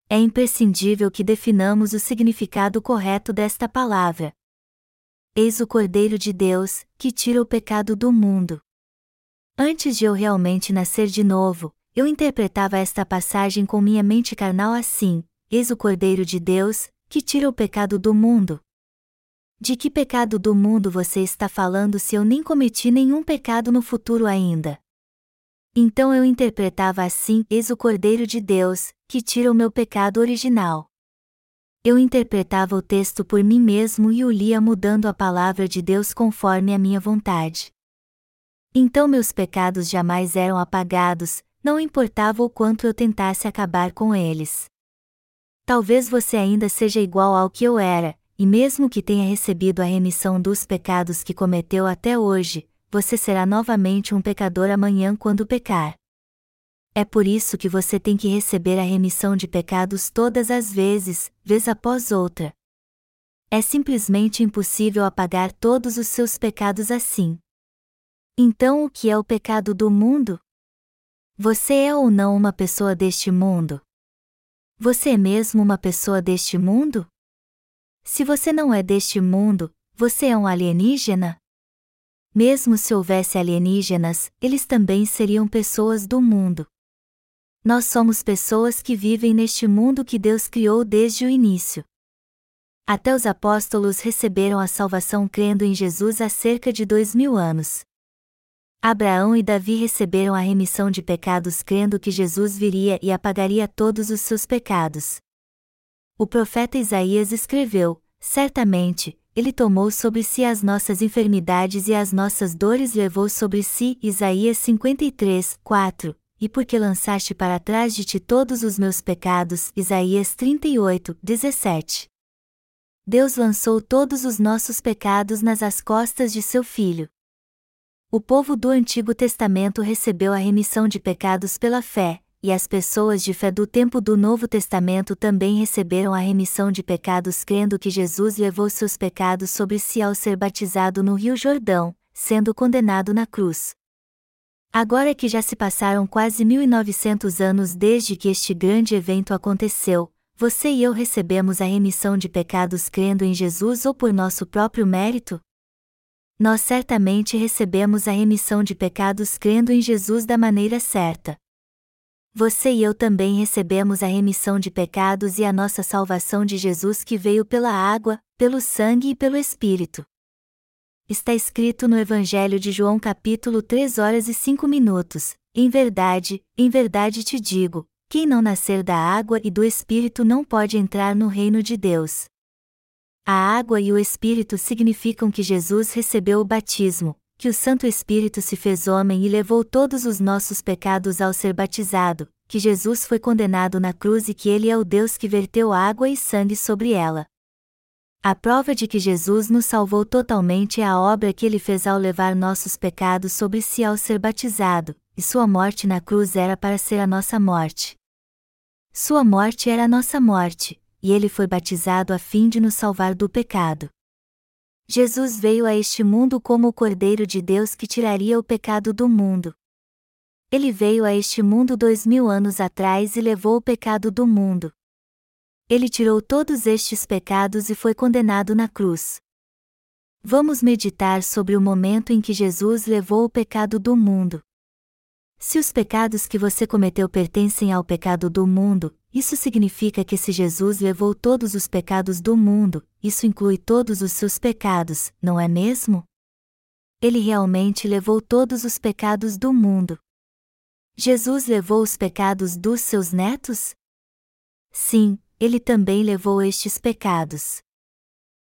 É imprescindível que definamos o significado correto desta palavra. Eis o Cordeiro de Deus, que tira o pecado do mundo. Antes de eu realmente nascer de novo, eu interpretava esta passagem com minha mente carnal assim: Eis o Cordeiro de Deus, que tira o pecado do mundo. De que pecado do mundo você está falando se eu nem cometi nenhum pecado no futuro ainda? Então eu interpretava assim: Eis o Cordeiro de Deus, que tira o meu pecado original. Eu interpretava o texto por mim mesmo e o lia mudando a palavra de Deus conforme a minha vontade. Então meus pecados jamais eram apagados, não importava o quanto eu tentasse acabar com eles. Talvez você ainda seja igual ao que eu era, e mesmo que tenha recebido a remissão dos pecados que cometeu até hoje, você será novamente um pecador amanhã quando pecar. É por isso que você tem que receber a remissão de pecados todas as vezes, vez após outra. É simplesmente impossível apagar todos os seus pecados assim. Então, o que é o pecado do mundo? Você é ou não uma pessoa deste mundo? Você é mesmo uma pessoa deste mundo? Se você não é deste mundo, você é um alienígena? Mesmo se houvesse alienígenas, eles também seriam pessoas do mundo. Nós somos pessoas que vivem neste mundo que Deus criou desde o início. Até os apóstolos receberam a salvação crendo em Jesus há cerca de dois mil anos. Abraão e Davi receberam a remissão de pecados crendo que Jesus viria e apagaria todos os seus pecados. O profeta Isaías escreveu: Certamente, ele tomou sobre si as nossas enfermidades e as nossas dores levou sobre si. Isaías 53, 4. E porque lançaste para trás de ti todos os meus pecados. Isaías 38, 17. Deus lançou todos os nossos pecados nas as costas de seu filho. O povo do Antigo Testamento recebeu a remissão de pecados pela fé, e as pessoas de fé do tempo do Novo Testamento também receberam a remissão de pecados crendo que Jesus levou seus pecados sobre si ao ser batizado no Rio Jordão, sendo condenado na cruz. Agora que já se passaram quase 1900 anos desde que este grande evento aconteceu, você e eu recebemos a remissão de pecados crendo em Jesus ou por nosso próprio mérito? Nós certamente recebemos a remissão de pecados crendo em Jesus da maneira certa. Você e eu também recebemos a remissão de pecados e a nossa salvação de Jesus que veio pela água, pelo sangue e pelo Espírito. Está escrito no Evangelho de João capítulo 3 horas e 5 minutos. Em verdade, em verdade te digo, quem não nascer da água e do Espírito não pode entrar no reino de Deus. A água e o Espírito significam que Jesus recebeu o batismo, que o Santo Espírito se fez homem e levou todos os nossos pecados ao ser batizado, que Jesus foi condenado na cruz e que Ele é o Deus que verteu água e sangue sobre ela. A prova de que Jesus nos salvou totalmente é a obra que ele fez ao levar nossos pecados sobre si ao ser batizado, e sua morte na cruz era para ser a nossa morte. Sua morte era a nossa morte, e ele foi batizado a fim de nos salvar do pecado. Jesus veio a este mundo como o Cordeiro de Deus que tiraria o pecado do mundo. Ele veio a este mundo dois mil anos atrás e levou o pecado do mundo. Ele tirou todos estes pecados e foi condenado na cruz. Vamos meditar sobre o momento em que Jesus levou o pecado do mundo. Se os pecados que você cometeu pertencem ao pecado do mundo, isso significa que se Jesus levou todos os pecados do mundo, isso inclui todos os seus pecados, não é mesmo? Ele realmente levou todos os pecados do mundo. Jesus levou os pecados dos seus netos? Sim, ele também levou estes pecados.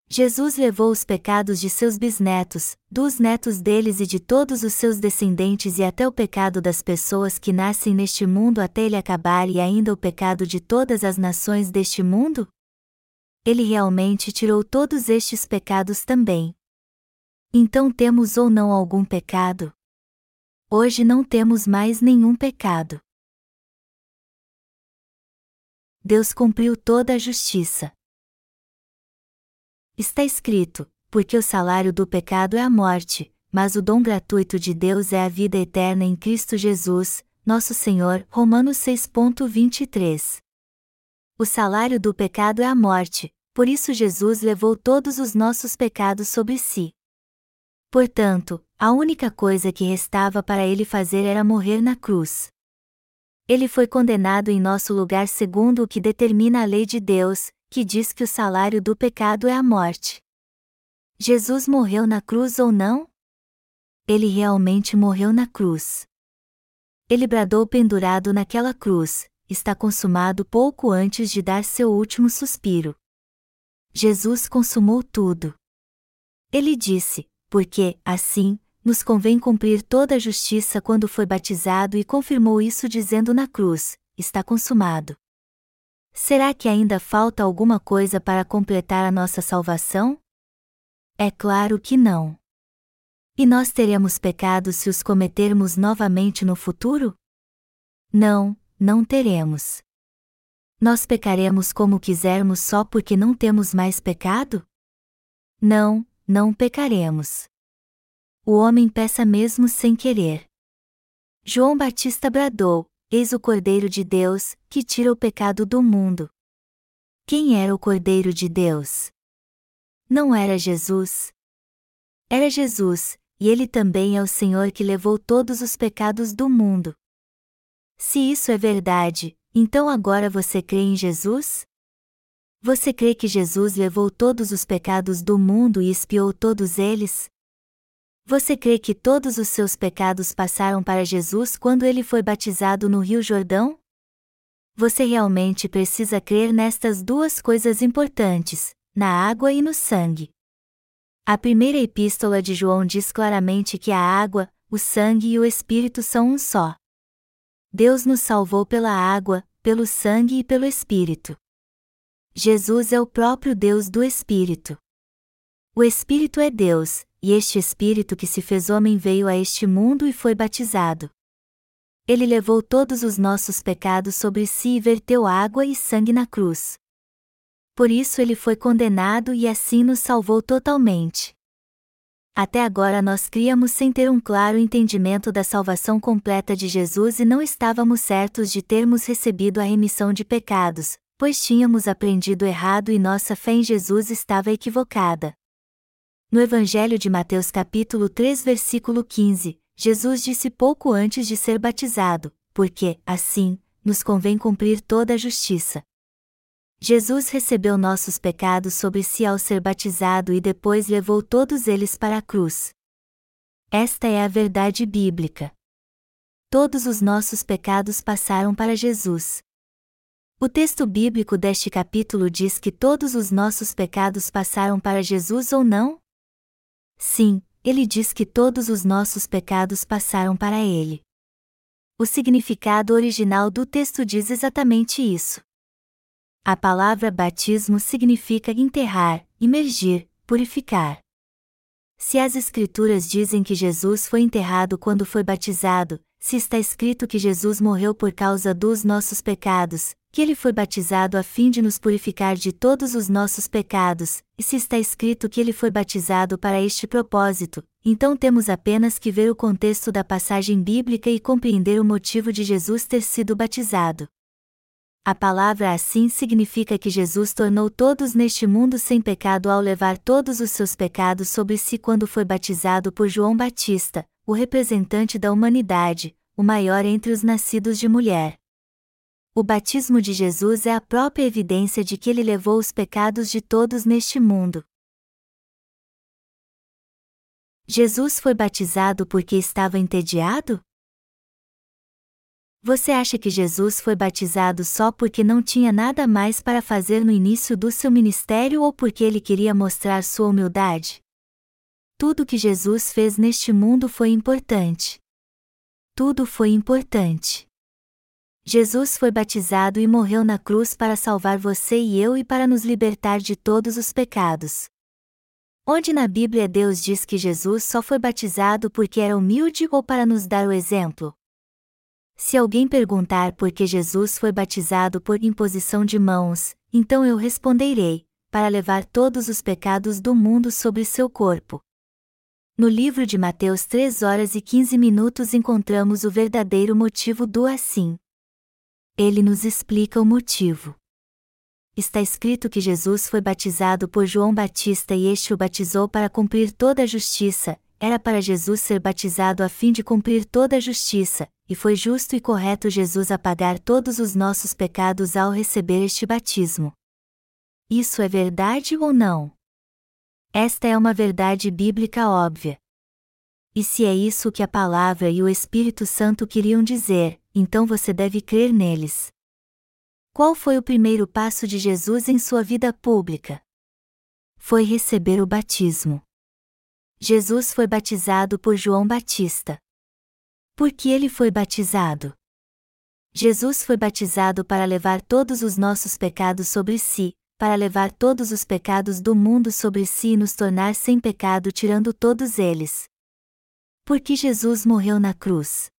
Jesus levou os pecados de seus bisnetos, dos netos deles e de todos os seus descendentes e até o pecado das pessoas que nascem neste mundo até ele acabar e ainda o pecado de todas as nações deste mundo? Ele realmente tirou todos estes pecados também. Então temos ou não algum pecado? Hoje não temos mais nenhum pecado. Deus cumpriu toda a justiça. Está escrito: porque o salário do pecado é a morte, mas o dom gratuito de Deus é a vida eterna em Cristo Jesus, nosso Senhor. Romanos 6.23. O salário do pecado é a morte, por isso Jesus levou todos os nossos pecados sobre si. Portanto, a única coisa que restava para ele fazer era morrer na cruz. Ele foi condenado em nosso lugar segundo o que determina a lei de Deus, que diz que o salário do pecado é a morte. Jesus morreu na cruz ou não? Ele realmente morreu na cruz. Ele bradou pendurado naquela cruz, está consumado pouco antes de dar seu último suspiro. Jesus consumou tudo. Ele disse, porque, assim, nos convém cumprir toda a justiça quando foi batizado e confirmou isso dizendo na cruz: está consumado. Será que ainda falta alguma coisa para completar a nossa salvação? É claro que não. E nós teremos pecados se os cometermos novamente no futuro? Não, não teremos. Nós pecaremos como quisermos só porque não temos mais pecado? Não, não pecaremos. O homem peça mesmo sem querer. João Batista bradou: Eis o Cordeiro de Deus, que tira o pecado do mundo. Quem era o Cordeiro de Deus? Não era Jesus? Era Jesus, e ele também é o Senhor que levou todos os pecados do mundo. Se isso é verdade, então agora você crê em Jesus? Você crê que Jesus levou todos os pecados do mundo e expiou todos eles? Você crê que todos os seus pecados passaram para Jesus quando ele foi batizado no Rio Jordão? Você realmente precisa crer nestas duas coisas importantes, na água e no sangue. A primeira epístola de João diz claramente que a água, o sangue e o Espírito são um só. Deus nos salvou pela água, pelo sangue e pelo Espírito. Jesus é o próprio Deus do Espírito. O Espírito é Deus, e este Espírito que se fez homem veio a este mundo e foi batizado. Ele levou todos os nossos pecados sobre si e verteu água e sangue na cruz. Por isso ele foi condenado e assim nos salvou totalmente. Até agora nós criamos sem ter um claro entendimento da salvação completa de Jesus e não estávamos certos de termos recebido a remissão de pecados, Pois tínhamos aprendido errado e nossa fé em Jesus estava equivocada. No Evangelho de Mateus capítulo 3 versículo 15, Jesus disse pouco antes de ser batizado, porque, assim, nos convém cumprir toda a justiça. Jesus recebeu nossos pecados sobre si ao ser batizado e depois levou todos eles para a cruz. Esta é a verdade bíblica. Todos os nossos pecados passaram para Jesus. O texto bíblico deste capítulo diz que todos os nossos pecados passaram para Jesus ou não? Sim, ele diz que todos os nossos pecados passaram para ele. O significado original do texto diz exatamente isso. A palavra batismo significa enterrar, imergir, purificar. Se as Escrituras dizem que Jesus foi enterrado quando foi batizado, se está escrito que Jesus morreu por causa dos nossos pecados, que ele foi batizado a fim de nos purificar de todos os nossos pecados, e se está escrito que ele foi batizado para este propósito, então temos apenas que ver o contexto da passagem bíblica e compreender o motivo de Jesus ter sido batizado. A palavra assim significa que Jesus tornou todos neste mundo sem pecado ao levar todos os seus pecados sobre si quando foi batizado por João Batista, o representante da humanidade, o maior entre os nascidos de mulher. O batismo de Jesus é a própria evidência de que ele levou os pecados de todos neste mundo. Jesus foi batizado porque estava entediado? Você acha que Jesus foi batizado só porque não tinha nada mais para fazer no início do seu ministério ou porque ele queria mostrar sua humildade? Tudo que Jesus fez neste mundo foi importante. Tudo foi importante. Jesus foi batizado e morreu na cruz para salvar você e eu e para nos libertar de todos os pecados. Onde na Bíblia Deus diz que Jesus só foi batizado porque era humilde ou para nos dar o exemplo? Se alguém perguntar por que Jesus foi batizado por imposição de mãos, então eu responderei: para levar todos os pecados do mundo sobre seu corpo. No livro de Mateus 3 horas e 15 minutos encontramos o verdadeiro motivo do assim. Ele nos explica o motivo. Está escrito que Jesus foi batizado por João Batista e este o batizou para cumprir toda a justiça, era para Jesus ser batizado a fim de cumprir toda a justiça, e foi justo e correto Jesus apagar todos os nossos pecados ao receber este batismo. Isso é verdade ou não? Esta é uma verdade bíblica óbvia. E se é isso que a palavra e o Espírito Santo queriam dizer, então você deve crer neles. Qual foi o primeiro passo de Jesus em sua vida pública? Foi receber o batismo. Jesus foi batizado por João Batista. Por que ele foi batizado? Jesus foi batizado para levar todos os nossos pecados sobre si, para levar todos os pecados do mundo sobre si e nos tornar sem pecado tirando todos eles. Por que Jesus morreu na cruz?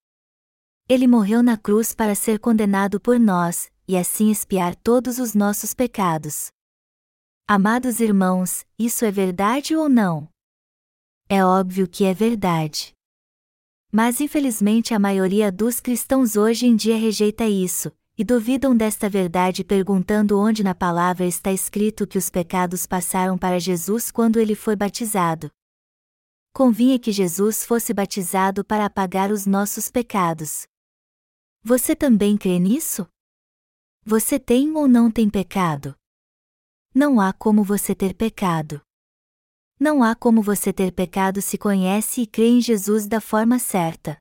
Ele morreu na cruz para ser condenado por nós, e assim expiar todos os nossos pecados. Amados irmãos, isso é verdade ou não? É óbvio que é verdade. Mas infelizmente a maioria dos cristãos hoje em dia rejeita isso, e duvidam desta verdade perguntando onde na palavra está escrito que os pecados passaram para Jesus quando ele foi batizado. Convinha que Jesus fosse batizado para apagar os nossos pecados. Você também crê nisso? Você tem ou não tem pecado? Não há como você ter pecado. Não há como você ter pecado se conhece e crê em Jesus da forma certa.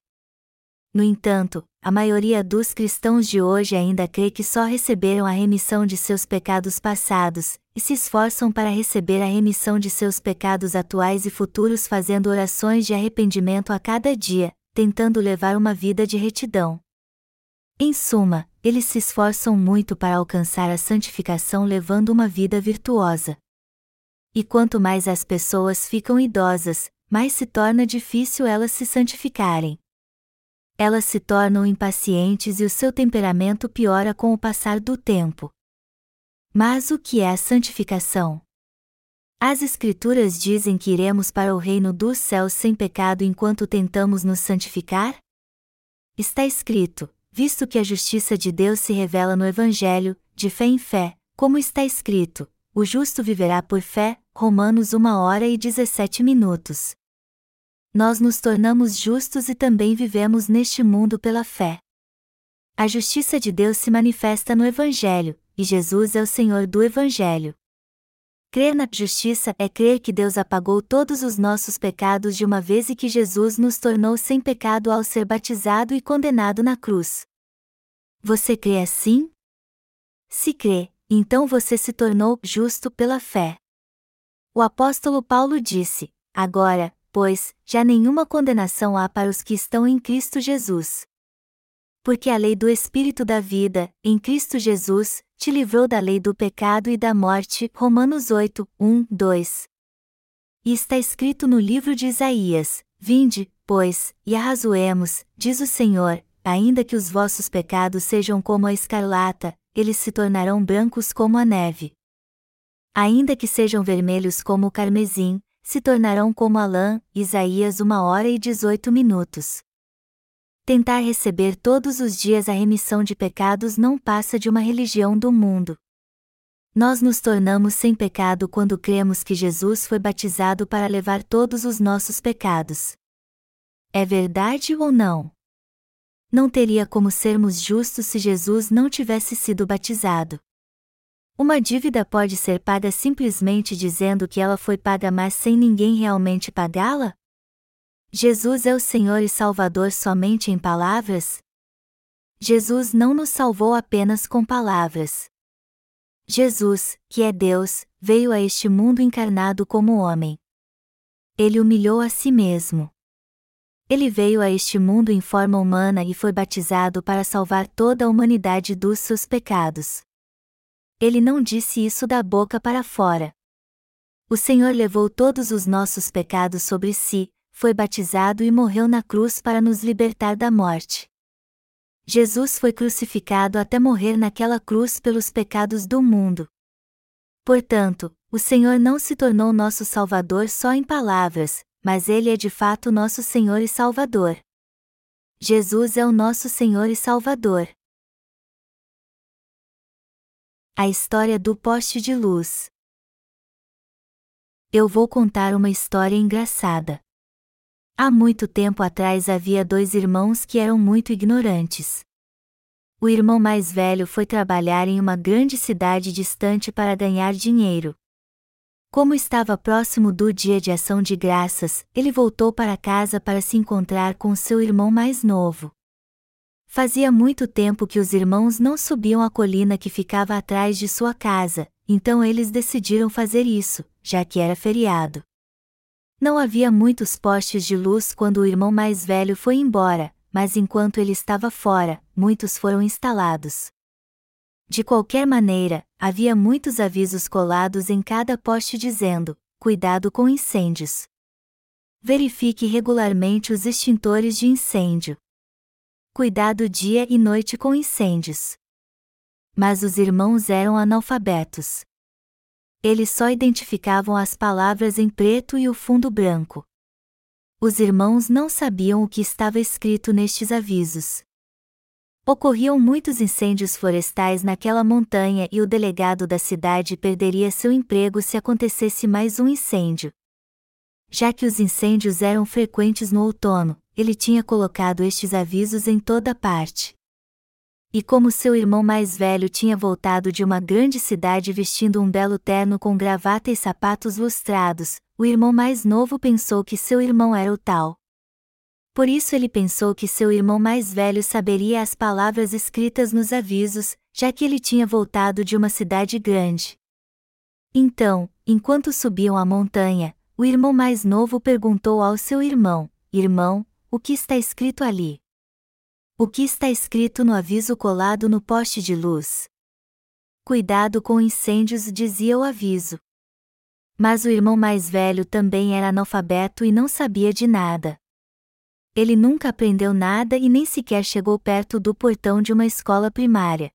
No entanto, a maioria dos cristãos de hoje ainda crê que só receberam a remissão de seus pecados passados, e se esforçam para receber a remissão de seus pecados atuais e futuros fazendo orações de arrependimento a cada dia, tentando levar uma vida de retidão. Em suma, eles se esforçam muito para alcançar a santificação levando uma vida virtuosa. E quanto mais as pessoas ficam idosas, mais se torna difícil elas se santificarem. Elas se tornam impacientes e o seu temperamento piora com o passar do tempo. Mas o que é a santificação? As Escrituras dizem que iremos para o reino dos céus sem pecado enquanto tentamos nos santificar? Está escrito: visto que a justiça de Deus se revela no Evangelho, de fé em fé, como está escrito: o justo viverá por fé. Romanos 1 hora e 17 minutos. Nós nos tornamos justos e também vivemos neste mundo pela fé. A justiça de Deus se manifesta no Evangelho, e Jesus é o Senhor do Evangelho. Crer na justiça é crer que Deus apagou todos os nossos pecados de uma vez e que Jesus nos tornou sem pecado ao ser batizado e condenado na cruz. Você crê assim? Se crê, então você se tornou justo pela fé. O apóstolo Paulo disse: Agora, pois, já nenhuma condenação há para os que estão em Cristo Jesus porque a lei do Espírito da vida, em Cristo Jesus, te livrou da lei do pecado e da morte. Romanos 8, 1, 2. E está escrito no livro de Isaías: Vinde, pois, e arrazoemos, diz o Senhor, ainda que os vossos pecados sejam como a escarlata, eles se tornarão brancos como a neve. Ainda que sejam vermelhos como o carmesim, se tornarão como a lã. Isaías 1 hora e 18 minutos. Tentar receber todos os dias a remissão de pecados não passa de uma religião do mundo. Nós nos tornamos sem pecado quando cremos que Jesus foi batizado para levar todos os nossos pecados. É verdade ou não? Não teria como sermos justos se Jesus não tivesse sido batizado. Uma dívida pode ser paga simplesmente dizendo que ela foi paga, mas sem ninguém realmente pagá-la? Jesus é o Senhor e Salvador somente em palavras? Jesus não nos salvou apenas com palavras. Jesus, que é Deus, veio a este mundo encarnado como homem. Ele humilhou a si mesmo. Ele veio a este mundo em forma humana e foi batizado para salvar toda a humanidade dos seus pecados. Ele não disse isso da boca para fora. O Senhor levou todos os nossos pecados sobre si, foi batizado e morreu na cruz para nos libertar da morte. Jesus foi crucificado até morrer naquela cruz pelos pecados do mundo. Portanto, o Senhor não se tornou nosso Salvador só em palavras, mas Ele é de fato nosso Senhor e Salvador. Jesus é o nosso Senhor e Salvador. A história do poste de luz. Eu vou contar uma história engraçada. Há muito tempo atrás havia dois irmãos que eram muito ignorantes. O irmão mais velho foi trabalhar em uma grande cidade distante para ganhar dinheiro. Como estava próximo do dia de ação de graças, ele voltou para casa para se encontrar com seu irmão mais novo. Fazia muito tempo que os irmãos não subiam a colina que ficava atrás de sua casa, então eles decidiram fazer isso, já que era feriado. Não havia muitos postes de luz quando o irmão mais velho foi embora, mas enquanto ele estava fora, muitos foram instalados. De qualquer maneira, havia muitos avisos colados em cada poste dizendo: cuidado com incêndios. Verifique regularmente os extintores de incêndio. Cuidado dia e noite com incêndios. Mas os irmãos eram analfabetos eles só identificavam as palavras em preto e o fundo branco. Os irmãos não sabiam o que estava escrito nestes avisos. Ocorriam muitos incêndios florestais naquela montanha e o delegado da cidade perderia seu emprego se acontecesse mais um incêndio. Já que os incêndios eram frequentes no outono, ele tinha colocado estes avisos em toda parte. E como seu irmão mais velho tinha voltado de uma grande cidade vestindo um belo terno com gravata e sapatos lustrados, o irmão mais novo pensou que seu irmão era o tal. Por isso ele pensou que seu irmão mais velho saberia as palavras escritas nos avisos, já que ele tinha voltado de uma cidade grande. Então, enquanto subiam a montanha, o irmão mais novo perguntou ao seu irmão: Irmão, o que está escrito ali? O que está escrito no aviso colado no poste de luz? Cuidado com incêndios, dizia o aviso. Mas o irmão mais velho também era analfabeto e não sabia de nada. Ele nunca aprendeu nada e nem sequer chegou perto do portão de uma escola primária.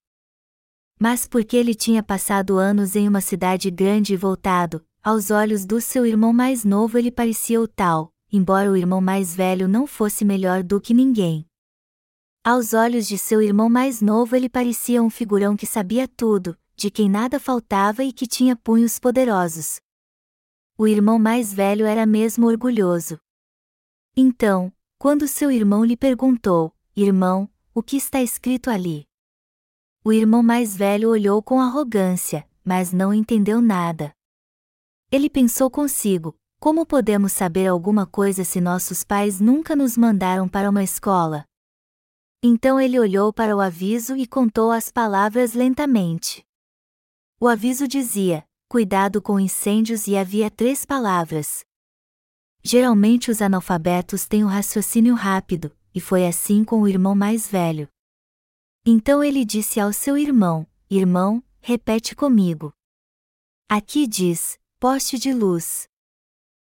Mas porque ele tinha passado anos em uma cidade grande e voltado, aos olhos do seu irmão mais novo ele parecia o tal, embora o irmão mais velho não fosse melhor do que ninguém. Aos olhos de seu irmão mais novo ele parecia um figurão que sabia tudo, de quem nada faltava e que tinha punhos poderosos. O irmão mais velho era mesmo orgulhoso. Então, quando seu irmão lhe perguntou: Irmão, o que está escrito ali? O irmão mais velho olhou com arrogância, mas não entendeu nada. Ele pensou consigo: como podemos saber alguma coisa se nossos pais nunca nos mandaram para uma escola? Então ele olhou para o aviso e contou as palavras lentamente. O aviso dizia: Cuidado com incêndios e havia três palavras. Geralmente os analfabetos têm um raciocínio rápido, e foi assim com o irmão mais velho. Então ele disse ao seu irmão: Irmão, repete comigo. Aqui diz: poste de luz.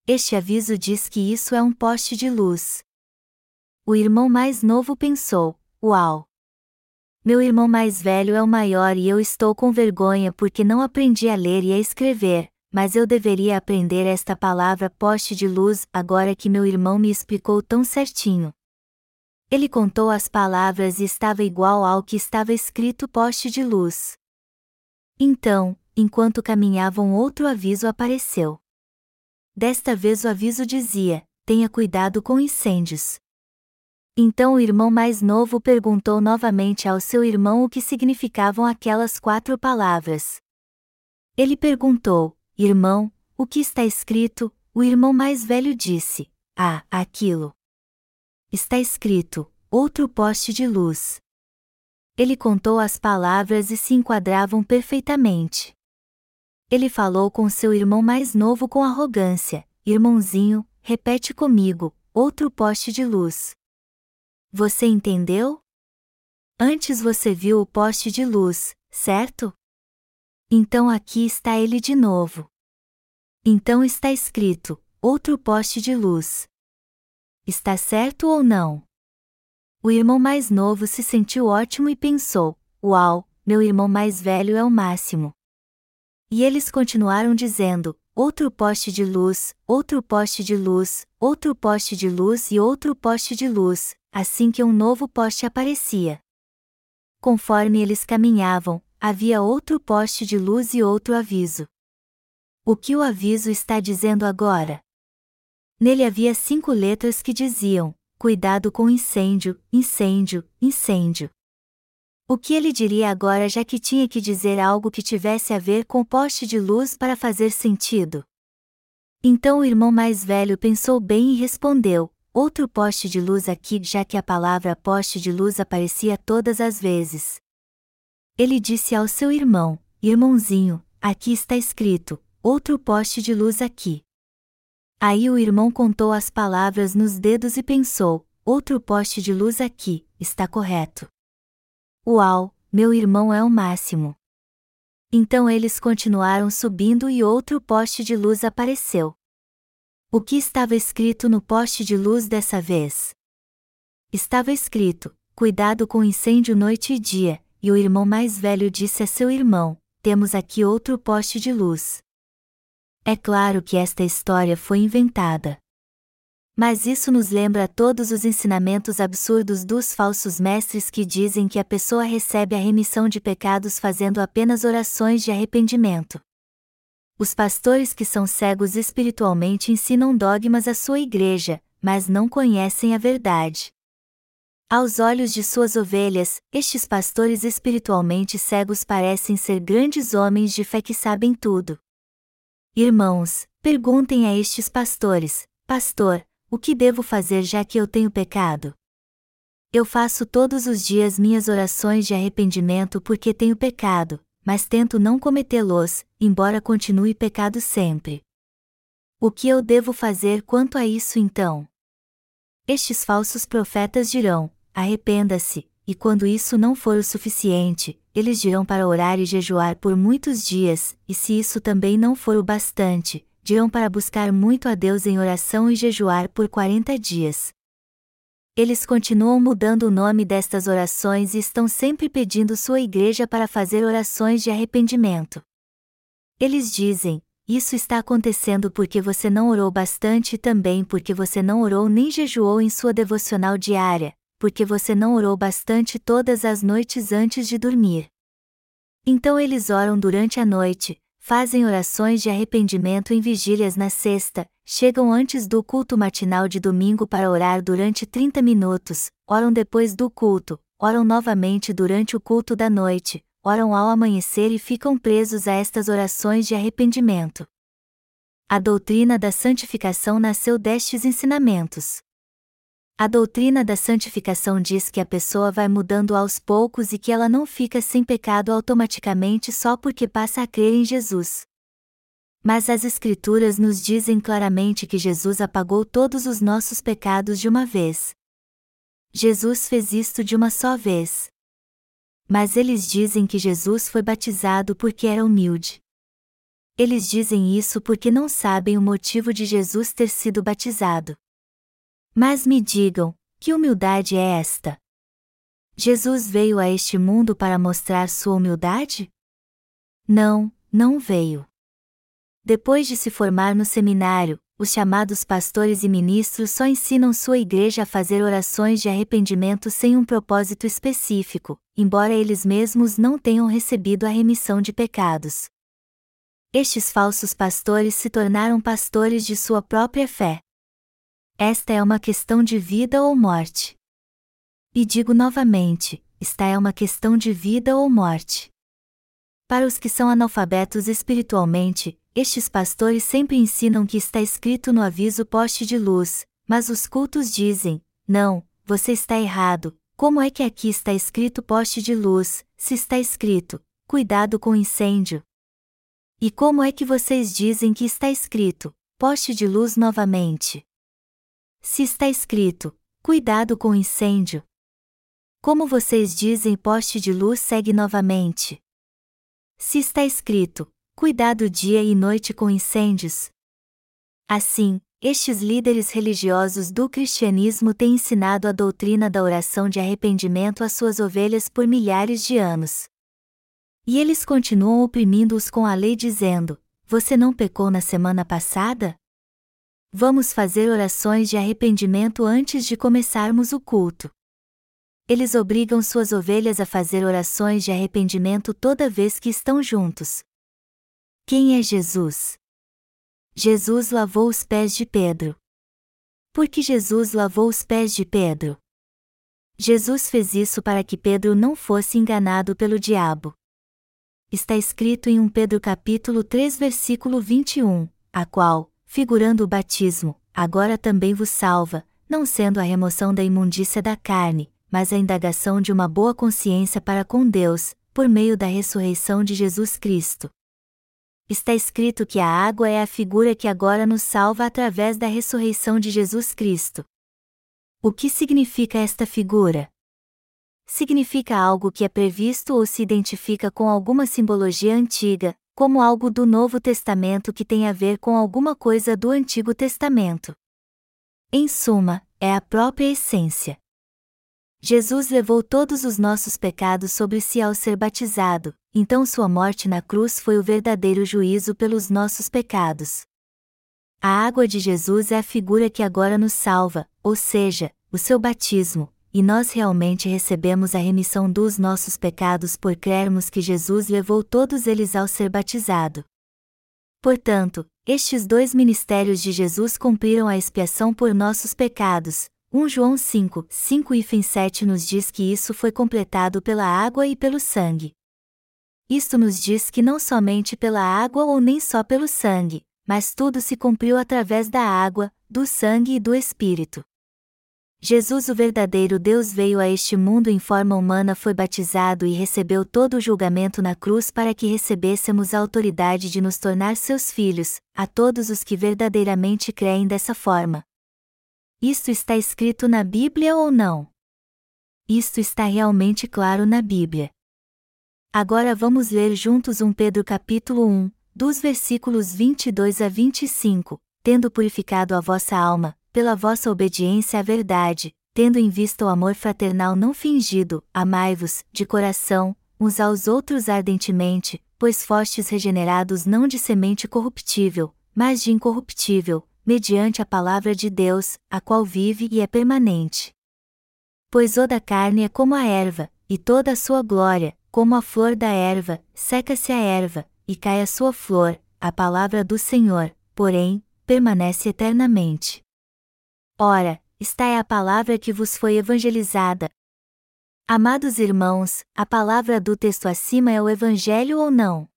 Este aviso diz que isso é um poste de luz. O irmão mais novo pensou: Uau! Meu irmão mais velho é o maior e eu estou com vergonha porque não aprendi a ler e a escrever, mas eu deveria aprender esta palavra poste de luz agora que meu irmão me explicou tão certinho. Ele contou as palavras e estava igual ao que estava escrito poste de luz. Então, enquanto caminhavam, outro aviso apareceu. Desta vez o aviso dizia: tenha cuidado com incêndios. Então o irmão mais novo perguntou novamente ao seu irmão o que significavam aquelas quatro palavras. Ele perguntou: Irmão, o que está escrito? O irmão mais velho disse: Ah, aquilo. Está escrito: outro poste de luz. Ele contou as palavras e se enquadravam perfeitamente. Ele falou com seu irmão mais novo com arrogância: Irmãozinho, repete comigo: outro poste de luz. Você entendeu? Antes você viu o poste de luz, certo? Então aqui está ele de novo. Então está escrito: outro poste de luz. Está certo ou não? O irmão mais novo se sentiu ótimo e pensou: Uau, meu irmão mais velho é o máximo. E eles continuaram dizendo: outro poste de luz, outro poste de luz, outro poste de luz e outro poste de luz, assim que um novo poste aparecia. Conforme eles caminhavam, havia outro poste de luz e outro aviso. O que o aviso está dizendo agora? Nele havia cinco letras que diziam: Cuidado com incêndio, incêndio, incêndio. O que ele diria agora já que tinha que dizer algo que tivesse a ver com o poste de luz para fazer sentido? Então o irmão mais velho pensou bem e respondeu: outro poste de luz aqui, já que a palavra poste de luz aparecia todas as vezes. Ele disse ao seu irmão: Irmãozinho, aqui está escrito: outro poste de luz aqui. Aí o irmão contou as palavras nos dedos e pensou: outro poste de luz aqui, está correto. Uau, meu irmão é o máximo. Então eles continuaram subindo e outro poste de luz apareceu. O que estava escrito no poste de luz dessa vez? Estava escrito: Cuidado com incêndio noite e dia, e o irmão mais velho disse a seu irmão: Temos aqui outro poste de luz. É claro que esta história foi inventada. Mas isso nos lembra todos os ensinamentos absurdos dos falsos mestres que dizem que a pessoa recebe a remissão de pecados fazendo apenas orações de arrependimento. Os pastores que são cegos espiritualmente ensinam dogmas à sua igreja, mas não conhecem a verdade. Aos olhos de suas ovelhas, estes pastores espiritualmente cegos parecem ser grandes homens de fé que sabem tudo. Irmãos, perguntem a estes pastores: Pastor, o que devo fazer já que eu tenho pecado? Eu faço todos os dias minhas orações de arrependimento porque tenho pecado, mas tento não cometê-los, embora continue pecado sempre. O que eu devo fazer quanto a isso então? Estes falsos profetas dirão: arrependa-se, e quando isso não for o suficiente, eles dirão para orar e jejuar por muitos dias, e se isso também não for o bastante, dirão para buscar muito a Deus em oração e jejuar por quarenta dias. Eles continuam mudando o nome destas orações e estão sempre pedindo sua igreja para fazer orações de arrependimento. Eles dizem: Isso está acontecendo porque você não orou bastante e também porque você não orou nem jejuou em sua devocional diária, porque você não orou bastante todas as noites antes de dormir. Então eles oram durante a noite, fazem orações de arrependimento em vigílias na sexta, chegam antes do culto matinal de domingo para orar durante 30 minutos, oram depois do culto, oram novamente durante o culto da noite, oram ao amanhecer e ficam presos a estas orações de arrependimento. A doutrina da santificação nasceu destes ensinamentos. A doutrina da santificação diz que a pessoa vai mudando aos poucos e que ela não fica sem pecado automaticamente só porque passa a crer em Jesus. Mas as Escrituras nos dizem claramente que Jesus apagou todos os nossos pecados de uma vez. Jesus fez isto de uma só vez. Mas eles dizem que Jesus foi batizado porque era humilde. Eles dizem isso porque não sabem o motivo de Jesus ter sido batizado. Mas me digam, que humildade é esta? Jesus veio a este mundo para mostrar sua humildade? Não, não veio. Depois de se formar no seminário, os chamados pastores e ministros só ensinam sua igreja a fazer orações de arrependimento sem um propósito específico, embora eles mesmos não tenham recebido a remissão de pecados estes falsos pastores se tornaram pastores de sua própria fé. Esta é uma questão de vida ou morte. E digo novamente: esta é uma questão de vida ou morte. Para os que são analfabetos espiritualmente, estes pastores sempre ensinam que está escrito no aviso poste de luz, mas os cultos dizem: não, você está errado. Como é que aqui está escrito poste de luz, se está escrito: cuidado com incêndio? E como é que vocês dizem que está escrito, poste de luz novamente? Se está escrito, cuidado com incêndio. Como vocês dizem poste de luz segue novamente? Se está escrito, cuidado dia e noite com incêndios. Assim, estes líderes religiosos do cristianismo têm ensinado a doutrina da oração de arrependimento às suas ovelhas por milhares de anos. E eles continuam oprimindo-os com a lei dizendo: Você não pecou na semana passada? Vamos fazer orações de arrependimento antes de começarmos o culto. Eles obrigam suas ovelhas a fazer orações de arrependimento toda vez que estão juntos. Quem é Jesus? Jesus lavou os pés de Pedro. Por que Jesus lavou os pés de Pedro? Jesus fez isso para que Pedro não fosse enganado pelo diabo está escrito em 1 Pedro capítulo 3 versículo 21, a qual, figurando o batismo, agora também vos salva, não sendo a remoção da imundícia da carne, mas a indagação de uma boa consciência para com Deus, por meio da ressurreição de Jesus Cristo. Está escrito que a água é a figura que agora nos salva através da ressurreição de Jesus Cristo. O que significa esta figura? significa algo que é previsto ou se identifica com alguma simbologia antiga, como algo do Novo Testamento que tem a ver com alguma coisa do Antigo Testamento. Em suma, é a própria essência. Jesus levou todos os nossos pecados sobre si ao ser batizado, então sua morte na cruz foi o verdadeiro juízo pelos nossos pecados. A água de Jesus é a figura que agora nos salva, ou seja, o seu batismo, e nós realmente recebemos a remissão dos nossos pecados por crermos que Jesus levou todos eles ao ser batizado. Portanto, estes dois ministérios de Jesus cumpriram a expiação por nossos pecados. 1 João 5, 5 e 7 nos diz que isso foi completado pela água e pelo sangue. Isto nos diz que não somente pela água ou nem só pelo sangue, mas tudo se cumpriu através da água, do sangue e do Espírito. Jesus, o verdadeiro Deus, veio a este mundo em forma humana, foi batizado e recebeu todo o julgamento na cruz para que recebêssemos a autoridade de nos tornar seus filhos, a todos os que verdadeiramente creem dessa forma. Isto está escrito na Bíblia ou não? Isto está realmente claro na Bíblia. Agora vamos ler juntos 1 Pedro capítulo 1, dos versículos 22 a 25, tendo purificado a vossa alma, pela vossa obediência à verdade, tendo em vista o amor fraternal não fingido, amai-vos, de coração, uns aos outros ardentemente, pois fostes regenerados não de semente corruptível, mas de incorruptível, mediante a palavra de Deus, a qual vive e é permanente. Pois o da carne é como a erva, e toda a sua glória, como a flor da erva, seca-se a erva, e cai a sua flor, a palavra do Senhor, porém, permanece eternamente. Ora, esta é a palavra que vos foi evangelizada. Amados irmãos, a palavra do texto acima é o Evangelho ou não?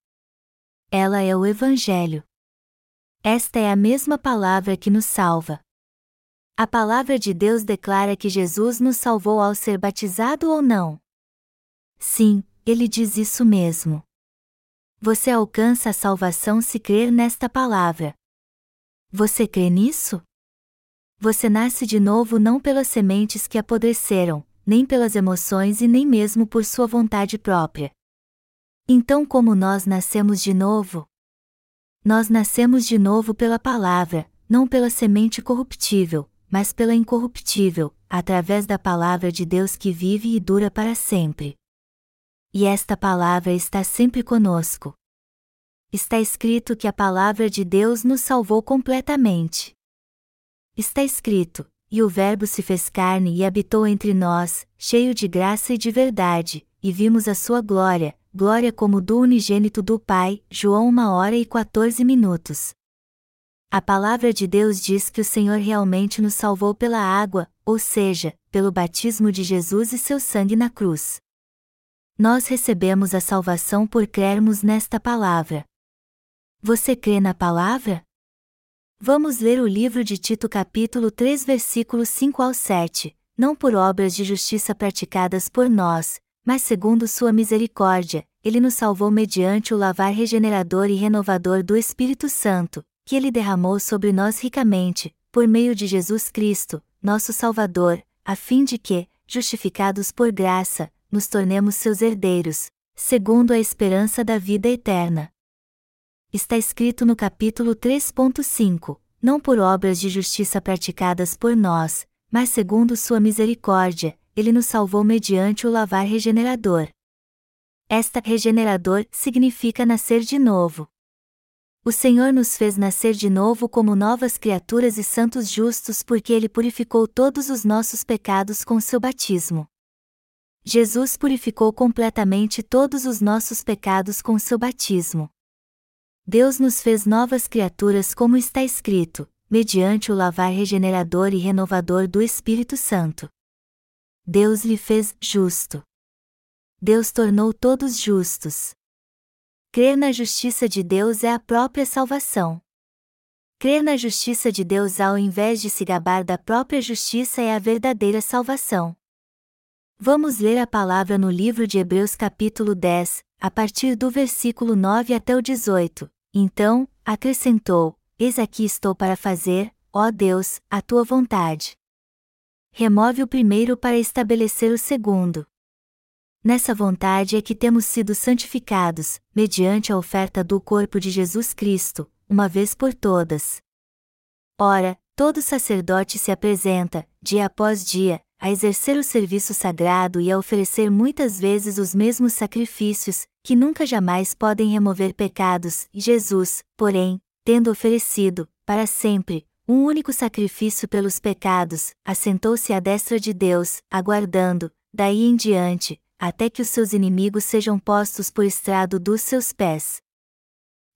Ela é o Evangelho. Esta é a mesma palavra que nos salva. A palavra de Deus declara que Jesus nos salvou ao ser batizado ou não? Sim, ele diz isso mesmo. Você alcança a salvação se crer nesta palavra. Você crê nisso? Você nasce de novo não pelas sementes que apodreceram, nem pelas emoções e nem mesmo por sua vontade própria. Então, como nós nascemos de novo? Nós nascemos de novo pela palavra, não pela semente corruptível, mas pela incorruptível, através da palavra de Deus que vive e dura para sempre. E esta palavra está sempre conosco. Está escrito que a palavra de Deus nos salvou completamente. Está escrito: E o Verbo se fez carne e habitou entre nós, cheio de graça e de verdade, e vimos a sua glória, glória como do unigênito do Pai. João 1 hora e 14 minutos. A palavra de Deus diz que o Senhor realmente nos salvou pela água, ou seja, pelo batismo de Jesus e seu sangue na cruz. Nós recebemos a salvação por crermos nesta palavra. Você crê na palavra? Vamos ler o livro de Tito, capítulo 3, versículos 5 ao 7. Não por obras de justiça praticadas por nós, mas segundo Sua misericórdia, Ele nos salvou mediante o lavar regenerador e renovador do Espírito Santo, que Ele derramou sobre nós ricamente, por meio de Jesus Cristo, nosso Salvador, a fim de que, justificados por graça, nos tornemos seus herdeiros, segundo a esperança da vida eterna. Está escrito no capítulo 3.5: Não por obras de justiça praticadas por nós, mas segundo Sua misericórdia, Ele nos salvou mediante o lavar regenerador. Esta regenerador significa nascer de novo. O Senhor nos fez nascer de novo como novas criaturas e santos justos porque Ele purificou todos os nossos pecados com seu batismo. Jesus purificou completamente todos os nossos pecados com seu batismo. Deus nos fez novas criaturas como está escrito, mediante o lavar regenerador e renovador do Espírito Santo. Deus lhe fez justo. Deus tornou todos justos. Crer na justiça de Deus é a própria salvação. Crer na justiça de Deus ao invés de se gabar da própria justiça é a verdadeira salvação. Vamos ler a palavra no livro de Hebreus capítulo 10, a partir do versículo 9 até o 18. Então, acrescentou: Eis aqui estou para fazer, ó Deus, a tua vontade. Remove o primeiro para estabelecer o segundo. Nessa vontade é que temos sido santificados, mediante a oferta do corpo de Jesus Cristo, uma vez por todas. Ora, todo sacerdote se apresenta, dia após dia, a exercer o serviço sagrado e a oferecer muitas vezes os mesmos sacrifícios, que nunca jamais podem remover pecados, Jesus, porém, tendo oferecido, para sempre, um único sacrifício pelos pecados, assentou-se à destra de Deus, aguardando, daí em diante, até que os seus inimigos sejam postos por estrado dos seus pés.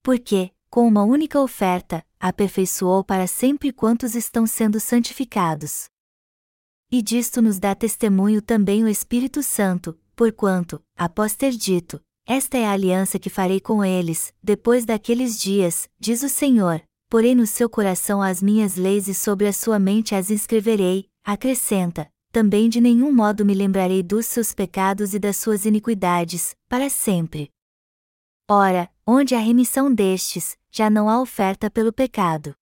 Porque, com uma única oferta, aperfeiçoou para sempre quantos estão sendo santificados. E disto nos dá testemunho também o Espírito Santo, porquanto, após ter dito, esta é a aliança que farei com eles, depois daqueles dias, diz o Senhor, porém no seu coração as minhas leis e sobre a sua mente as inscreverei, acrescenta, também de nenhum modo me lembrarei dos seus pecados e das suas iniquidades, para sempre. Ora, onde há remissão destes, já não há oferta pelo pecado.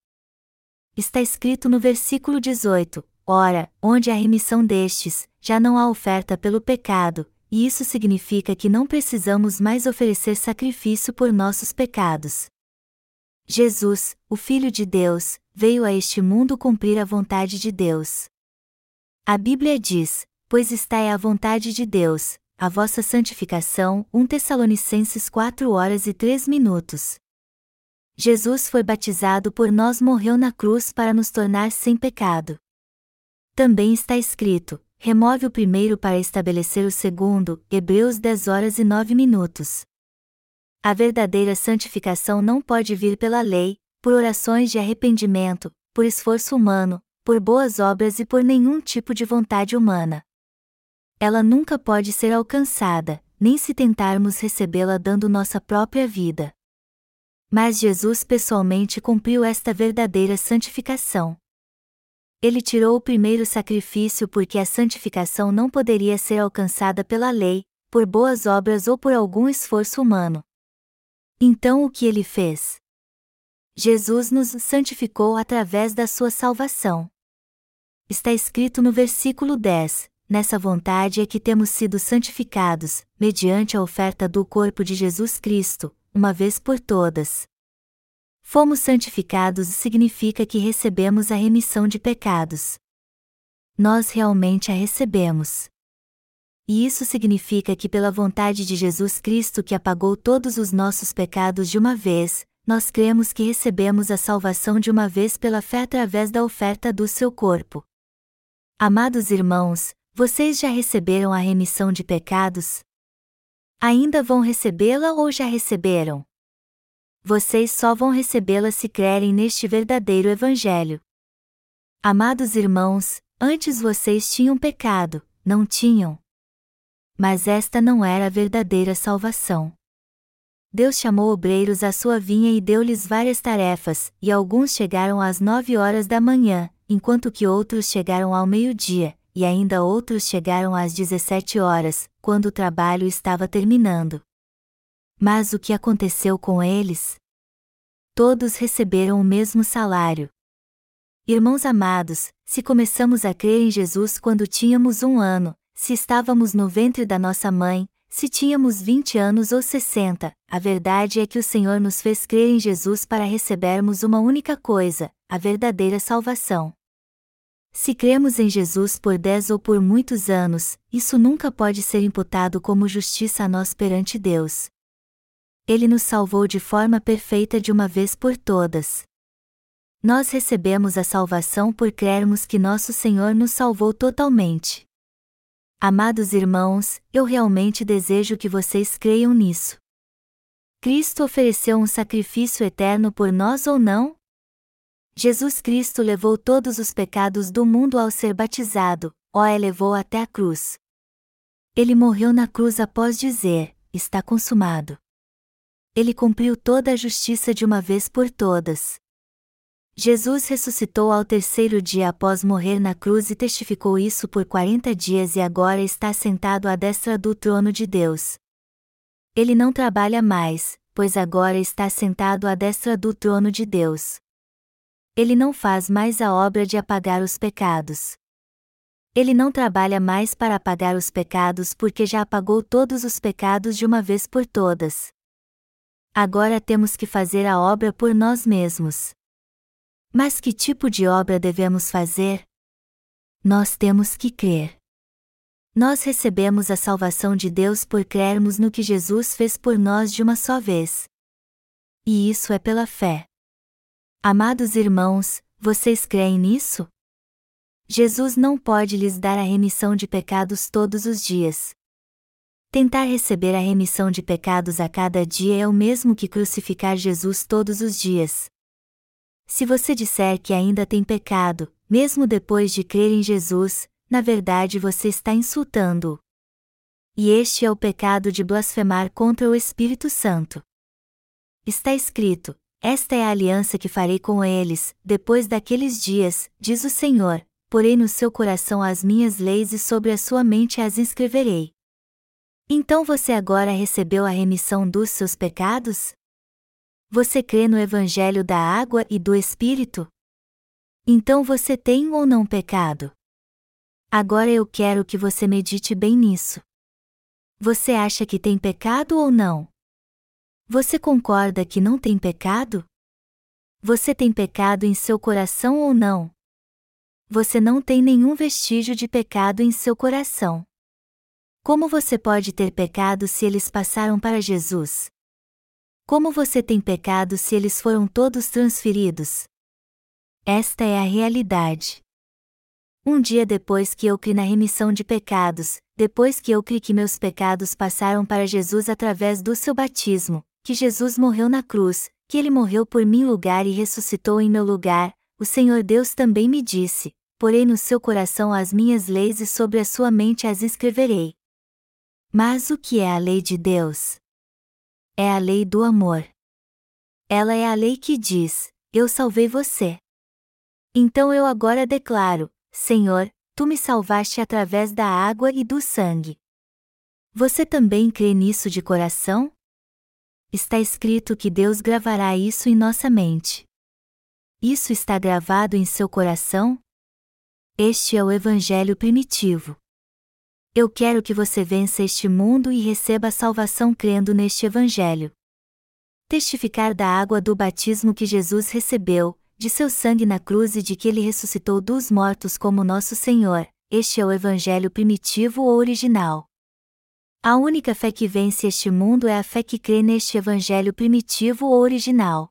Está escrito no versículo 18: Ora, onde há remissão destes, já não há oferta pelo pecado, e isso significa que não precisamos mais oferecer sacrifício por nossos pecados. Jesus, o Filho de Deus, veio a este mundo cumprir a vontade de Deus. A Bíblia diz: Pois está é a vontade de Deus, a vossa santificação. 1 Tessalonicenses 4 horas e 3 minutos. Jesus foi batizado por nós, morreu na cruz para nos tornar sem pecado. Também está escrito: remove o primeiro para estabelecer o segundo, Hebreus 10 horas e 9 minutos. A verdadeira santificação não pode vir pela lei, por orações de arrependimento, por esforço humano, por boas obras e por nenhum tipo de vontade humana. Ela nunca pode ser alcançada, nem se tentarmos recebê-la dando nossa própria vida. Mas Jesus pessoalmente cumpriu esta verdadeira santificação. Ele tirou o primeiro sacrifício porque a santificação não poderia ser alcançada pela lei, por boas obras ou por algum esforço humano. Então o que ele fez? Jesus nos santificou através da sua salvação. Está escrito no versículo 10: Nessa vontade é que temos sido santificados, mediante a oferta do corpo de Jesus Cristo, uma vez por todas. Fomos santificados significa que recebemos a remissão de pecados. Nós realmente a recebemos. E isso significa que, pela vontade de Jesus Cristo que apagou todos os nossos pecados de uma vez, nós cremos que recebemos a salvação de uma vez pela fé através da oferta do seu corpo. Amados irmãos, vocês já receberam a remissão de pecados? Ainda vão recebê-la ou já receberam? Vocês só vão recebê-la se crerem neste verdadeiro Evangelho. Amados irmãos, antes vocês tinham pecado, não tinham? Mas esta não era a verdadeira salvação. Deus chamou obreiros à sua vinha e deu-lhes várias tarefas, e alguns chegaram às nove horas da manhã, enquanto que outros chegaram ao meio-dia, e ainda outros chegaram às dezessete horas, quando o trabalho estava terminando. Mas o que aconteceu com eles? Todos receberam o mesmo salário. Irmãos amados, se começamos a crer em Jesus quando tínhamos um ano, se estávamos no ventre da nossa mãe, se tínhamos 20 anos ou 60, a verdade é que o Senhor nos fez crer em Jesus para recebermos uma única coisa, a verdadeira salvação. Se cremos em Jesus por dez ou por muitos anos, isso nunca pode ser imputado como justiça a nós perante Deus. Ele nos salvou de forma perfeita de uma vez por todas. Nós recebemos a salvação por crermos que nosso Senhor nos salvou totalmente. Amados irmãos, eu realmente desejo que vocês creiam nisso. Cristo ofereceu um sacrifício eterno por nós ou não? Jesus Cristo levou todos os pecados do mundo ao ser batizado, ou a levou até a cruz. Ele morreu na cruz após dizer: Está consumado. Ele cumpriu toda a justiça de uma vez por todas. Jesus ressuscitou ao terceiro dia após morrer na cruz e testificou isso por quarenta dias e agora está sentado à destra do trono de Deus. Ele não trabalha mais, pois agora está sentado à destra do trono de Deus. Ele não faz mais a obra de apagar os pecados. Ele não trabalha mais para apagar os pecados porque já apagou todos os pecados de uma vez por todas. Agora temos que fazer a obra por nós mesmos. Mas que tipo de obra devemos fazer? Nós temos que crer. Nós recebemos a salvação de Deus por crermos no que Jesus fez por nós de uma só vez. E isso é pela fé. Amados irmãos, vocês creem nisso? Jesus não pode lhes dar a remissão de pecados todos os dias. Tentar receber a remissão de pecados a cada dia é o mesmo que crucificar Jesus todos os dias. Se você disser que ainda tem pecado, mesmo depois de crer em Jesus, na verdade você está insultando-o. E este é o pecado de blasfemar contra o Espírito Santo. Está escrito: Esta é a aliança que farei com eles, depois daqueles dias, diz o Senhor, porei no seu coração as minhas leis e sobre a sua mente as inscreverei. Então você agora recebeu a remissão dos seus pecados? Você crê no Evangelho da água e do Espírito? Então você tem ou não pecado? Agora eu quero que você medite bem nisso. Você acha que tem pecado ou não? Você concorda que não tem pecado? Você tem pecado em seu coração ou não? Você não tem nenhum vestígio de pecado em seu coração. Como você pode ter pecado se eles passaram para Jesus? Como você tem pecado se eles foram todos transferidos? Esta é a realidade. Um dia depois que eu criei na remissão de pecados, depois que eu criei que meus pecados passaram para Jesus através do seu batismo, que Jesus morreu na cruz, que ele morreu por mim lugar e ressuscitou em meu lugar, o Senhor Deus também me disse: Porei no seu coração as minhas leis e sobre a sua mente as escreverei. Mas o que é a lei de Deus? É a lei do amor. Ela é a lei que diz: Eu salvei você. Então eu agora declaro: Senhor, tu me salvaste através da água e do sangue. Você também crê nisso de coração? Está escrito que Deus gravará isso em nossa mente. Isso está gravado em seu coração? Este é o Evangelho primitivo. Eu quero que você vença este mundo e receba a salvação crendo neste Evangelho. Testificar da água do batismo que Jesus recebeu, de seu sangue na cruz e de que ele ressuscitou dos mortos como nosso Senhor, este é o Evangelho primitivo ou original. A única fé que vence este mundo é a fé que crê neste Evangelho primitivo ou original.